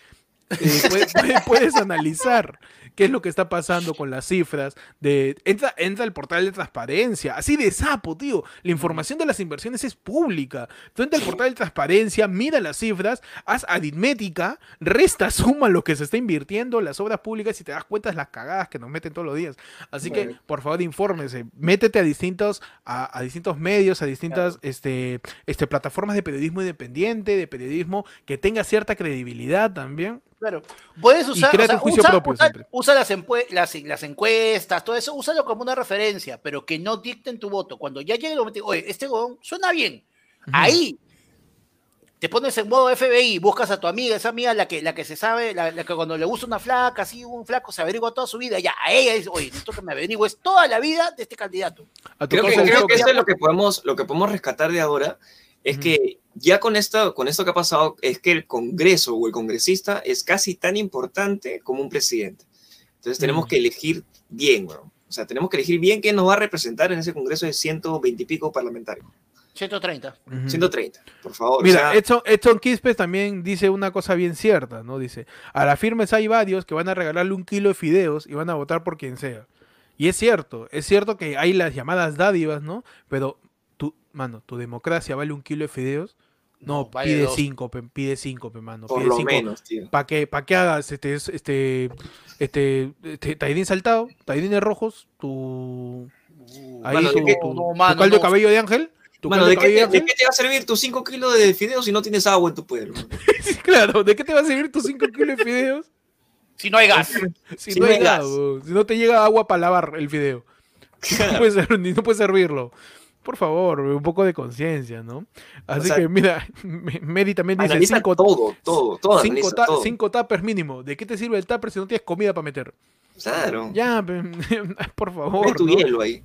Eh, puedes, [laughs] puedes- puedes analizar qué es lo que está pasando con las cifras. De, entra, entra al portal de transparencia, así de sapo, tío. La información de las inversiones es pública. Tú entra al portal de transparencia, mira las cifras, haz aritmética, resta, suma lo que se está invirtiendo, las obras públicas y te das cuenta de las cagadas que nos meten todos los días. Así que, por favor, infórmese. Métete a distintos, a, a distintos medios, a distintas este, este, plataformas de periodismo independiente, de periodismo que tenga cierta credibilidad también. Claro. Puedes usar, o sea, un juicio usa, propio usa-. Usa las, las, las encuestas, todo eso, úsalo como una referencia, pero que no dicten tu voto. Cuando ya llegue el momento, oye, este godón suena bien. Ahí te pones en modo FBI, buscas a tu amiga, esa amiga la que, la que se sabe, la, la que cuando le gusta una flaca, así un flaco se averigua toda su vida, ya a ella dice, oye, necesito que me averigües toda la vida de este candidato. Creo que, creo que eso es lo que podemos, lo que podemos rescatar de ahora, es que ya con esto, con esto que ha pasado, es que el Congreso o el congresista es casi tan importante como un presidente. Entonces tenemos Mm. que elegir bien, weón. O sea, tenemos que elegir bien quién nos va a representar en ese Congreso de 120 y pico parlamentarios. 130. Ujú. 130, por favor. o Mira, sea, Edson, Edson Quispe también dice una cosa bien cierta, ¿no? Dice, a las firmes hay varios que van a regalarle un kilo de fideos y van a votar por quien sea. Y es cierto, es cierto que hay las llamadas dádivas, ¿no? Pero, tu, mano, ¿tu democracia vale un kilo de fideos? No, No, vale pide dos. cinco, pe- pide cinco, pe, mano. por pide lo cinco. menos, tío. ¿Para qué, pa' qué hagas este, es- este, este, este taidín saltado, taidines rojos, tu, ahí Mano, tu, ¿de qué- tu- no, tu mano, caldo de cabello de ángel? ¿Tu Mano, ¿de qué, te, de de qué te va a servir tus 5 kilos de fideos si no tienes agua en tu pueblo? [laughs] Claro, ¿de qué te va a servir tus 5 kilos de fideos Si no hay gas. [laughs] si, Si no no hay gas, si no te llega agua para lavar el fideo? [laughs] No puedes, ser- ni no puedes servirlo. Por favor, un poco de conciencia, ¿no? Así sea, que mira, [laughs] Me- Medi también dice 5 todo, todo, todo. cinco tuppers mínimo. ¿De qué te sirve el tupper si no tienes comida para meter? Claro. Ya, [laughs] [laughs] por favor. tu ¿no? hielo ahí.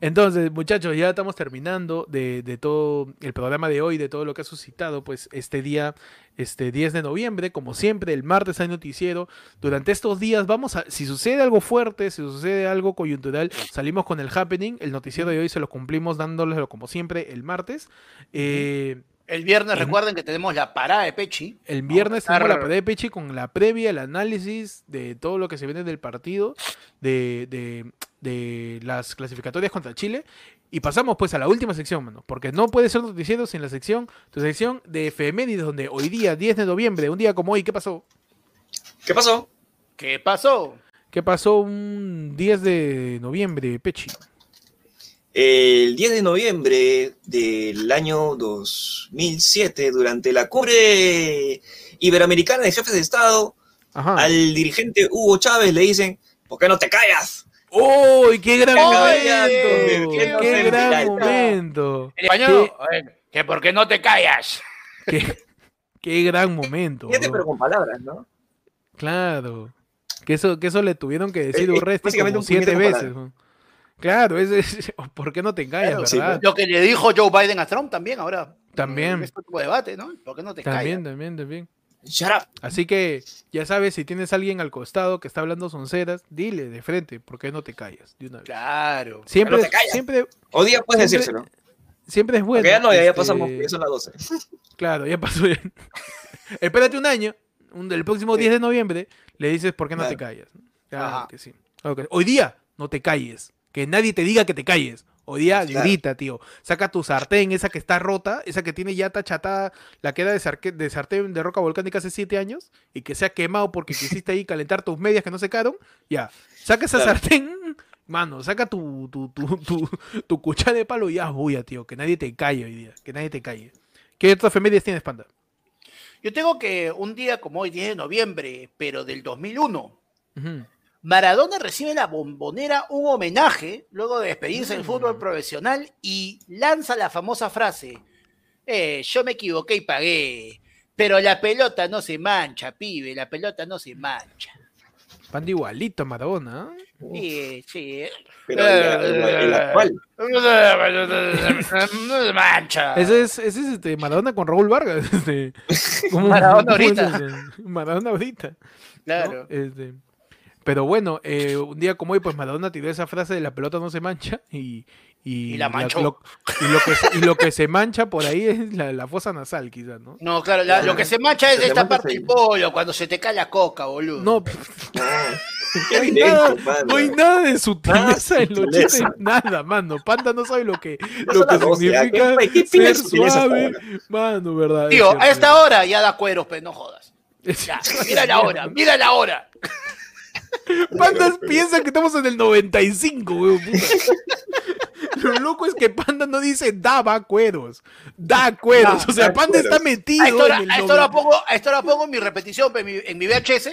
Entonces, muchachos, ya estamos terminando de, de todo el programa de hoy, de todo lo que ha suscitado, pues este día, este 10 de noviembre, como siempre, el martes hay noticiero. Durante estos días vamos a, si sucede algo fuerte, si sucede algo coyuntural, salimos con el happening. El noticiero de hoy se lo cumplimos dándoleslo como siempre el martes. Eh, El viernes recuerden que tenemos la parada de Pechi. el viernes tenemos la pelea de Pechi con la previa, el análisis de todo lo que se viene del partido, de, de- de las clasificatorias contra Chile. Y pasamos pues a la última sección, mano. Porque no puede ser noticiero sin la sección, tu sección de efemérides, donde hoy día, 10 de noviembre, un día como hoy, ¿qué pasó? ¿Qué pasó? ¿Qué pasó? ¿Qué pasó un 10 de noviembre, Pechi? El 10 de noviembre del año 2007, durante la cumbre iberoamericana de jefes de Estado, Ajá. al dirigente Hugo Chávez le dicen, ¿por qué no te callas? ¡Uy, qué gran Oye, momento! qué ¡Qué gran momento. momento! En español, que por qué no te callas. ¡Qué, qué gran momento! Fíjate, pero con palabras, ¿no? Claro. Que eso, que eso le tuvieron que decir Eh, eh, Urresti como un siete veces. Claro, es, es- [laughs] ¿por qué no te engañas, Claro, sí, verdad? Lo que le dijo Joe Biden a Trump también ahora. También. En este tipo de debate, ¿no? ¿Por qué no te También, callas? también, también. Shut up. Así que, ya sabes, si tienes a alguien al costado que está hablando sonceras, dile de frente, ¿por qué no te callas? De una vez. Claro. Siempre, no te callas. siempre, O día puedes Siempre- decírselo. siempre es bueno. Porque ya no, ya, ya este, pasamos, ya son las 12. [laughs] Claro, ya pasó. [laughs] Espérate un año, un, el próximo 10 de noviembre, le dices por qué no te callas. Claro Ajá. que sí. Hoy día, no te calles. Que nadie te diga que te calles. Hoy día Claro. grita, tío. Saca tu sartén, esa que está rota, esa que tiene ya tachatada, la que era de, de sartén de roca volcánica hace siete años y que se ha quemado porque quisiste ahí calentar tus medias que no secaron. Ya, saca esa Claro. sartén, mano, saca tu, tu, tu, tu, tu cuchara de palo y ya bulla, tío. Que nadie te calle hoy día, que nadie te calle. ¿Qué otras efemérides tienes, panda? Yo tengo que un día como hoy, 10 de noviembre, pero del 2001, Ujú. Maradona recibe la bombonera un homenaje luego de despedirse del Mm. fútbol profesional y lanza la famosa frase, eh, yo me equivoqué y pagué, pero la pelota no se mancha, pibe, la pelota no se mancha. Panda igualito a Maradona. ¿ah? Sí, sí. Pero el, el actual. [laughs] No se mancha. Ese es, ese es este, Maradona con Raúl Vargas. [laughs] Este, [laughs] ¿cómo- Maradona es ahorita. Maradona ahorita. ¿no? Claro. Este, pero bueno, eh, un día como hoy, pues Maradona tiró esa frase de la pelota no se mancha y, y, Y la manchó. lo, y lo que, se- y lo que se mancha por ahí es la, la fosa nasal, quizás, ¿no? No, claro, la- lo que se mancha es Se esta mancha parte del pollo, cuando se te cae la coca, boludo. No, Ah, [laughs] no hay, nada, no hay nada de sutileza Nada de en los chistes, nada, mano. Panda no sabe lo que, No lo que ¿ah? significa ¿Qué- qué pila de ser suave. Mano, verdad. es Tío, cierto, a es esta hora ya da cueros, pero no jodas. [laughs] Ya, mira la hora, mira la hora. [laughs] Pandas piensan que estamos en el 95, weón. puta. [laughs] Lo loco es que Panda no dice da va cueros. Da cueros. O sea, da Panda está metido A en el a hora 90. pongo, a esta hora pongo mi repetición en mi, en mi VHS.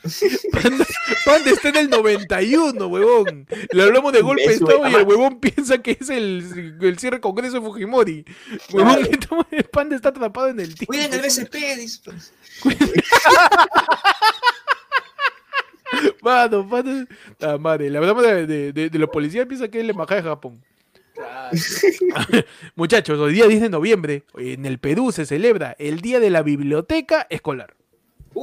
[laughs] Panda, Panda está en el 91, huevón. Le hablamos de golpe de estado y el huevón piensa que es el, el cierre congreso de Fujimori. Huevón, Claro. Panda está atrapado en el tiempo. Cuiden el BCP, dice. [laughs] Mano, Panda. Ah, madre, le hablamos de, de, de- de los policías, piensa que es la embajada de Japón. [laughs] Muchachos, hoy día 10 de noviembre, en el Perú se celebra el Día de la Biblioteca Escolar.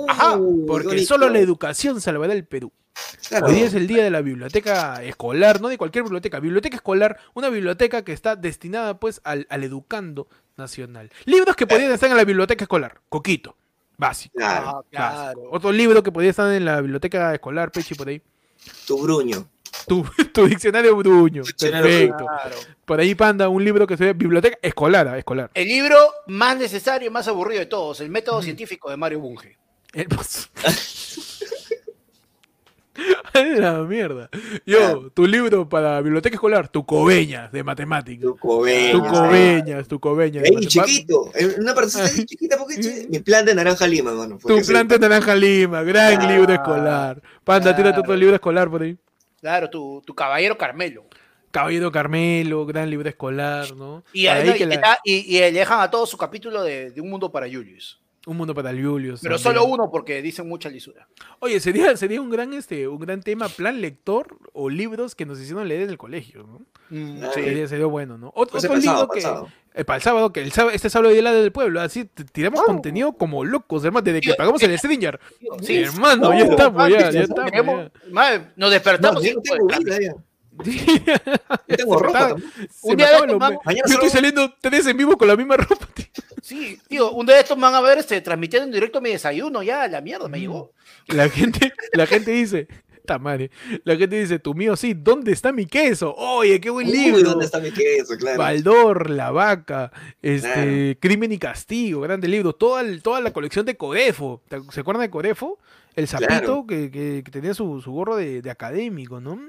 Ajá, Uh, Porque bonito. solo la educación salvará el Perú. Claro. Hoy día es el Día de la Biblioteca Escolar, no de cualquier biblioteca. Biblioteca escolar, una biblioteca que está destinada pues al, al educando nacional. Libros que podrían estar en la biblioteca escolar. Coquito, básico. Claro. Ah, básico. claro. Otro libro que podría estar en la biblioteca escolar, Pechi, por ahí. Tu bruño. Tu, [laughs] tu diccionario Bruño. Diccionario Perfecto. Claro. Por ahí, Panda, un libro que se ve biblioteca escolar, ah, escolar. El libro más necesario y más aburrido de todos, el método científico de Mario Bunge. El [laughs] [laughs] la mierda. Yo, tu libro para biblioteca escolar, tu cobeñas de matemáticas. Tu cobeña. Tu cobeñas, tu cobeñas. Ahí, chiquito. Una partecita ahí chiquita, porque mi plan de naranja lima, mano. Tu planta de naranja lima, gran Ah, libro escolar. Panda, tírate otro claro. libro escolar por ahí. Claro, tu, tu caballero Carmelo. Caballero Carmelo, gran libro escolar, ¿no? Y, ahí, que y- la- y- y le dejan a todos su capítulo de, de Un Mundo para Julius. Un mundo para el Julius. Pero también. solo uno porque dicen mucha lisura. Oye, sería, sería un gran este, un gran tema, plan lector o libros que nos hicieron leer en el colegio, ¿no? Ah, Sí. Sería, sería bueno, ¿no? Otro, Pues otro el libro sábado, que. eh, para el sábado, que el sábado, este sábado de la del pueblo, así tiramos Oh. contenido como locos, hermano, desde que pagamos el Stringer. Sí, hermano, no, ya estamos, ya, ya no, estamos. Tenemos- ya. madre, nos No, despertamos y [laughs] Yo tengo ropa también. Un día de estos Yo estoy solo- saliendo tres en vivo con la misma ropa, tío. Sí, tío, un día de estos van a ver este, transmitiendo en directo mi desayuno, ya, la mierda, me llegó. La gente, la gente dice, esta madre, la gente dice, tu mío sí, ¿dónde está mi queso? Oye, qué buen Uy, libro. ¿dónde está mi queso? Claro. Baldor, La Vaca, este, Claro. Crimen y Castigo, grande libro, toda, el- toda la colección de Corefo. ¿Te- ¿Se acuerdan de Corefo? El sapito Claro. que, que- que tenía su, su gorro de, de académico, ¿no?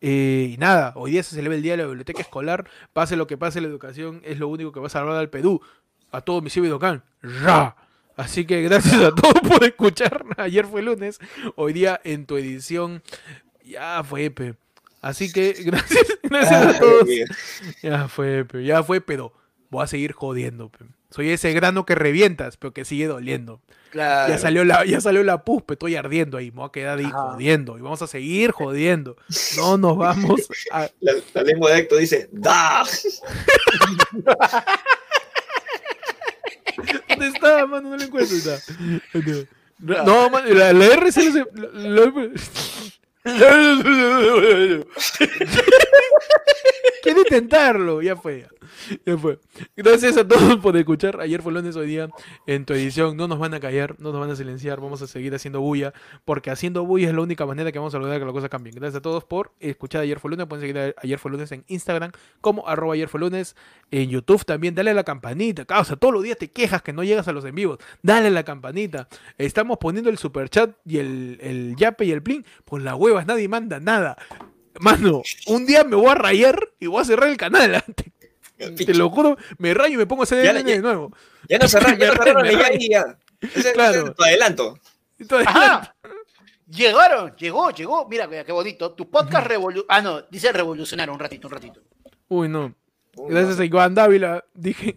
Eh, y nada, hoy día se celebra el Día de la Biblioteca Escolar. Pase lo que pase, la educación es lo único que va a salvar al Perú. A todo mi Docan. ¡Ra! Así que gracias a todos por escuchar. Ayer fue lunes, hoy día en tu edición ya fue, pe. Así que gracias, [laughs] gracias a todos. Ya fue, pero ya fue, pero voy a seguir jodiendo. pe. Soy ese grano que revientas, pero que sigue doliendo. Claro. Ya salió la, ya salió la pus, estoy ardiendo ahí, me voy a quedar ahí Ajá. jodiendo. Y vamos a seguir [laughs] jodiendo. No nos vamos a. La, la lengua de Héctor dice, ¡da! [laughs] ¿Dónde está, mano? No lo encuentro. No, no, mano, la, la R se lo- la- [laughs] la- ¿Quién quería intentarlo. Ya fue, ya. Fue. Gracias a todos por escuchar. Ayer fue lunes, hoy día en tu edición. No nos van a callar, no nos van a silenciar. Vamos a seguir haciendo bulla. Porque haciendo bulla es la única manera que vamos a lograr que las cosas cambien. Gracias a todos por escuchar Ayer fue lunes. Pueden seguir a Ayer fue lunes en Instagram como arroba ayer fue lunes. En YouTube también. Dale a la campanita. Causa, todos los días te quejas que no llegas a los en vivos. Dale la campanita. Estamos poniendo el super chat y el, el yape y el plin. Pues las huevas, nadie manda nada. Mano, un día me voy a rayar y voy a cerrar el canal. [laughs] Te, te lo juro, me rayo y me pongo a hacer ya. de nuevo. Ya no cerraron, ya no cerraron, [laughs] rayo, ya. Ese, Claro. ese es tu adelanto. Entonces, Ajá. Llegaron, llegó, llegó. Mira, qué bonito. Tu podcast revolu... Ah, no, dice revolucionar un ratito, un ratito. Uy, no. Uy, Gracias no. a Iván Dávila, dije.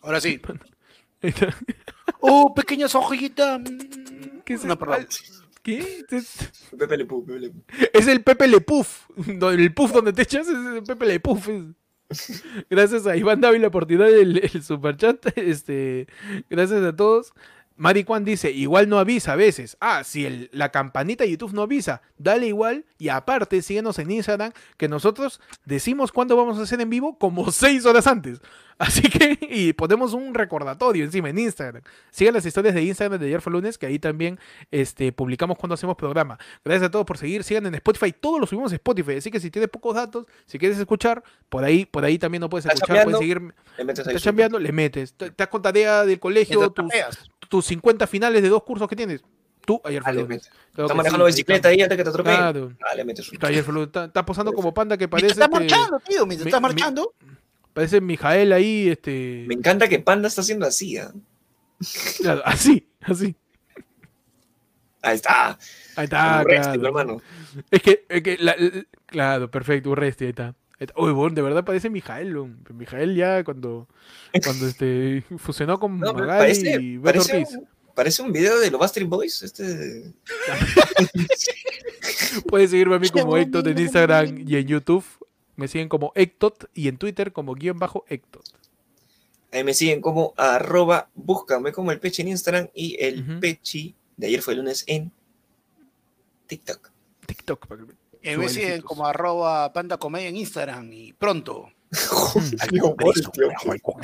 Ahora sí. [laughs] Ahí está. Oh, pequeña hojita. mm. ¿Qué es No, el- perdón. ¿Qué? Es- Pepe Le Pew, Pepe Le Pew. Es el Pepe Le Puff. El puff donde te echas es el Pepe Le Puff. [laughs] Gracias a Iván Dávila por tirar el, el superchat. Este, gracias a todos. Mari Juan dice, igual no avisa a veces. Ah, si el- la campanita de YouTube no avisa, dale igual. Y aparte, síguenos en Instagram, que nosotros decimos cuándo vamos a hacer en vivo como seis horas antes. [laughs] Así que, y ponemos un recordatorio encima en Instagram. Sigan las historias de Instagram de ayer fue lunes, que ahí también este, publicamos cuando hacemos programa. Gracias a todos por seguir. Sigan en Spotify. Todos los subimos a Spotify. Así que si tienes pocos datos, si quieres escuchar, por ahí, por ahí también no puedes ¿Estás escuchar. Puedes seguir. Le metes ahí Estás chambeando, le metes. Te- Estás con tarea del colegio, tus, tus 50 finales de dos cursos que tienes. Tú, ayer fue Ah, lunes. que manejando sí, bicicleta ahí antes que te atropellen. Claro. Ah, le metes un... Ayer fue. [laughs] Está, está posando como panda que parece. Este, marchando, tío. Mientras mi- marchando. Parece Mijael ahí, este. Me encanta que Panda está haciendo así, ¿ah? claro, así, así. Ahí está. Ahí está, Urresti, claro. hermano. Es que, es que la- la- claro, perfecto, Urresti, ahí está. Uy, bueno, de verdad parece Mijael. Mijael ya cuando, cuando este, [laughs] fusionó con No, Magali parece, y Beto parece, Ortiz. un, parece un video de los Bastard Boys. Este... [laughs] Puedes seguirme a mí [laughs] como Qué Ectot en. Instagram y en YouTube. Me siguen como Ectot y en Twitter como guion bajo Ectot. Ahí me siguen como arroba, búscame como el Pechi en Instagram y el Ujú. Pechi de ayer fue el lunes en TikTok. TikTok. para que- me siguen besitos. como arroba panda comedia en Instagram. Y pronto. [laughs] Julio Voltio.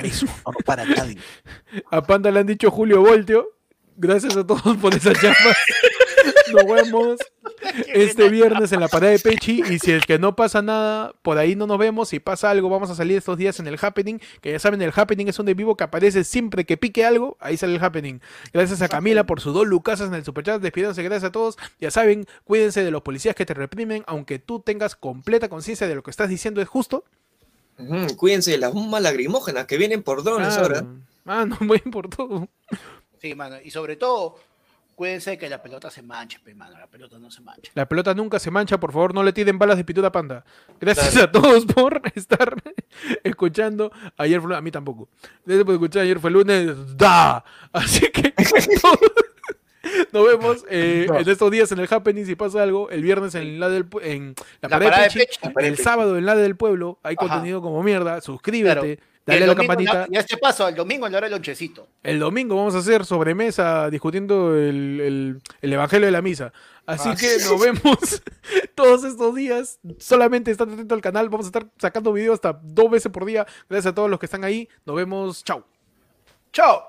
Eso, [laughs] vamos para nadie. A Panda le han dicho Julio Voltio. Gracias a todos por esa chamba. [laughs] Nos vemos [laughs] este viernes en la parada de Pechi. Y si es que no pasa nada, por ahí no nos vemos. Si pasa algo, vamos a salir estos días en el Happening. Que ya saben, el Happening es un de vivo que aparece siempre que pique algo. Ahí sale el Happening. Gracias a Camila por sus dos lucasas en el superchat. Despídense, gracias a todos. Ya saben, cuídense de los policías que te reprimen. Aunque tú tengas completa conciencia de lo que estás diciendo es justo. Cuídense de las bombas lagrimógenas que vienen por drones ahora. Ah, no, [laughs] muy [laughs] por todo. Sí, mano. Y sobre todo, cuídense de que la pelota se manche, pe, mano. La pelota no se mancha. La pelota nunca se mancha, por favor, no le tiren balas de pituda panda. Gracias a todos por [laughs] estar escuchando. Ayer fue a mí tampoco. Gracias por escuchar. Ayer fue lunes. ¡Da! Así que [laughs] [laughs] nos vemos eh, en estos días en el Happening. Si pasa algo, el viernes en la, del, en la, La parada de parada de Pechi, Pechi. La parada de el sábado en la del pueblo. Hay Ajá. contenido como mierda. Suscríbete. Claro. Dale a la campanita. Ya este paso, el domingo en la hora del lonchecito. El domingo vamos a hacer sobremesa discutiendo el, el- el Evangelio de la Misa. Así Ah. que nos vemos [laughs] todos estos días. Solamente están atentos al canal. Vamos a estar sacando videos hasta dos veces por día. Gracias a todos los que están ahí. Nos vemos. Chao. ¡Chao!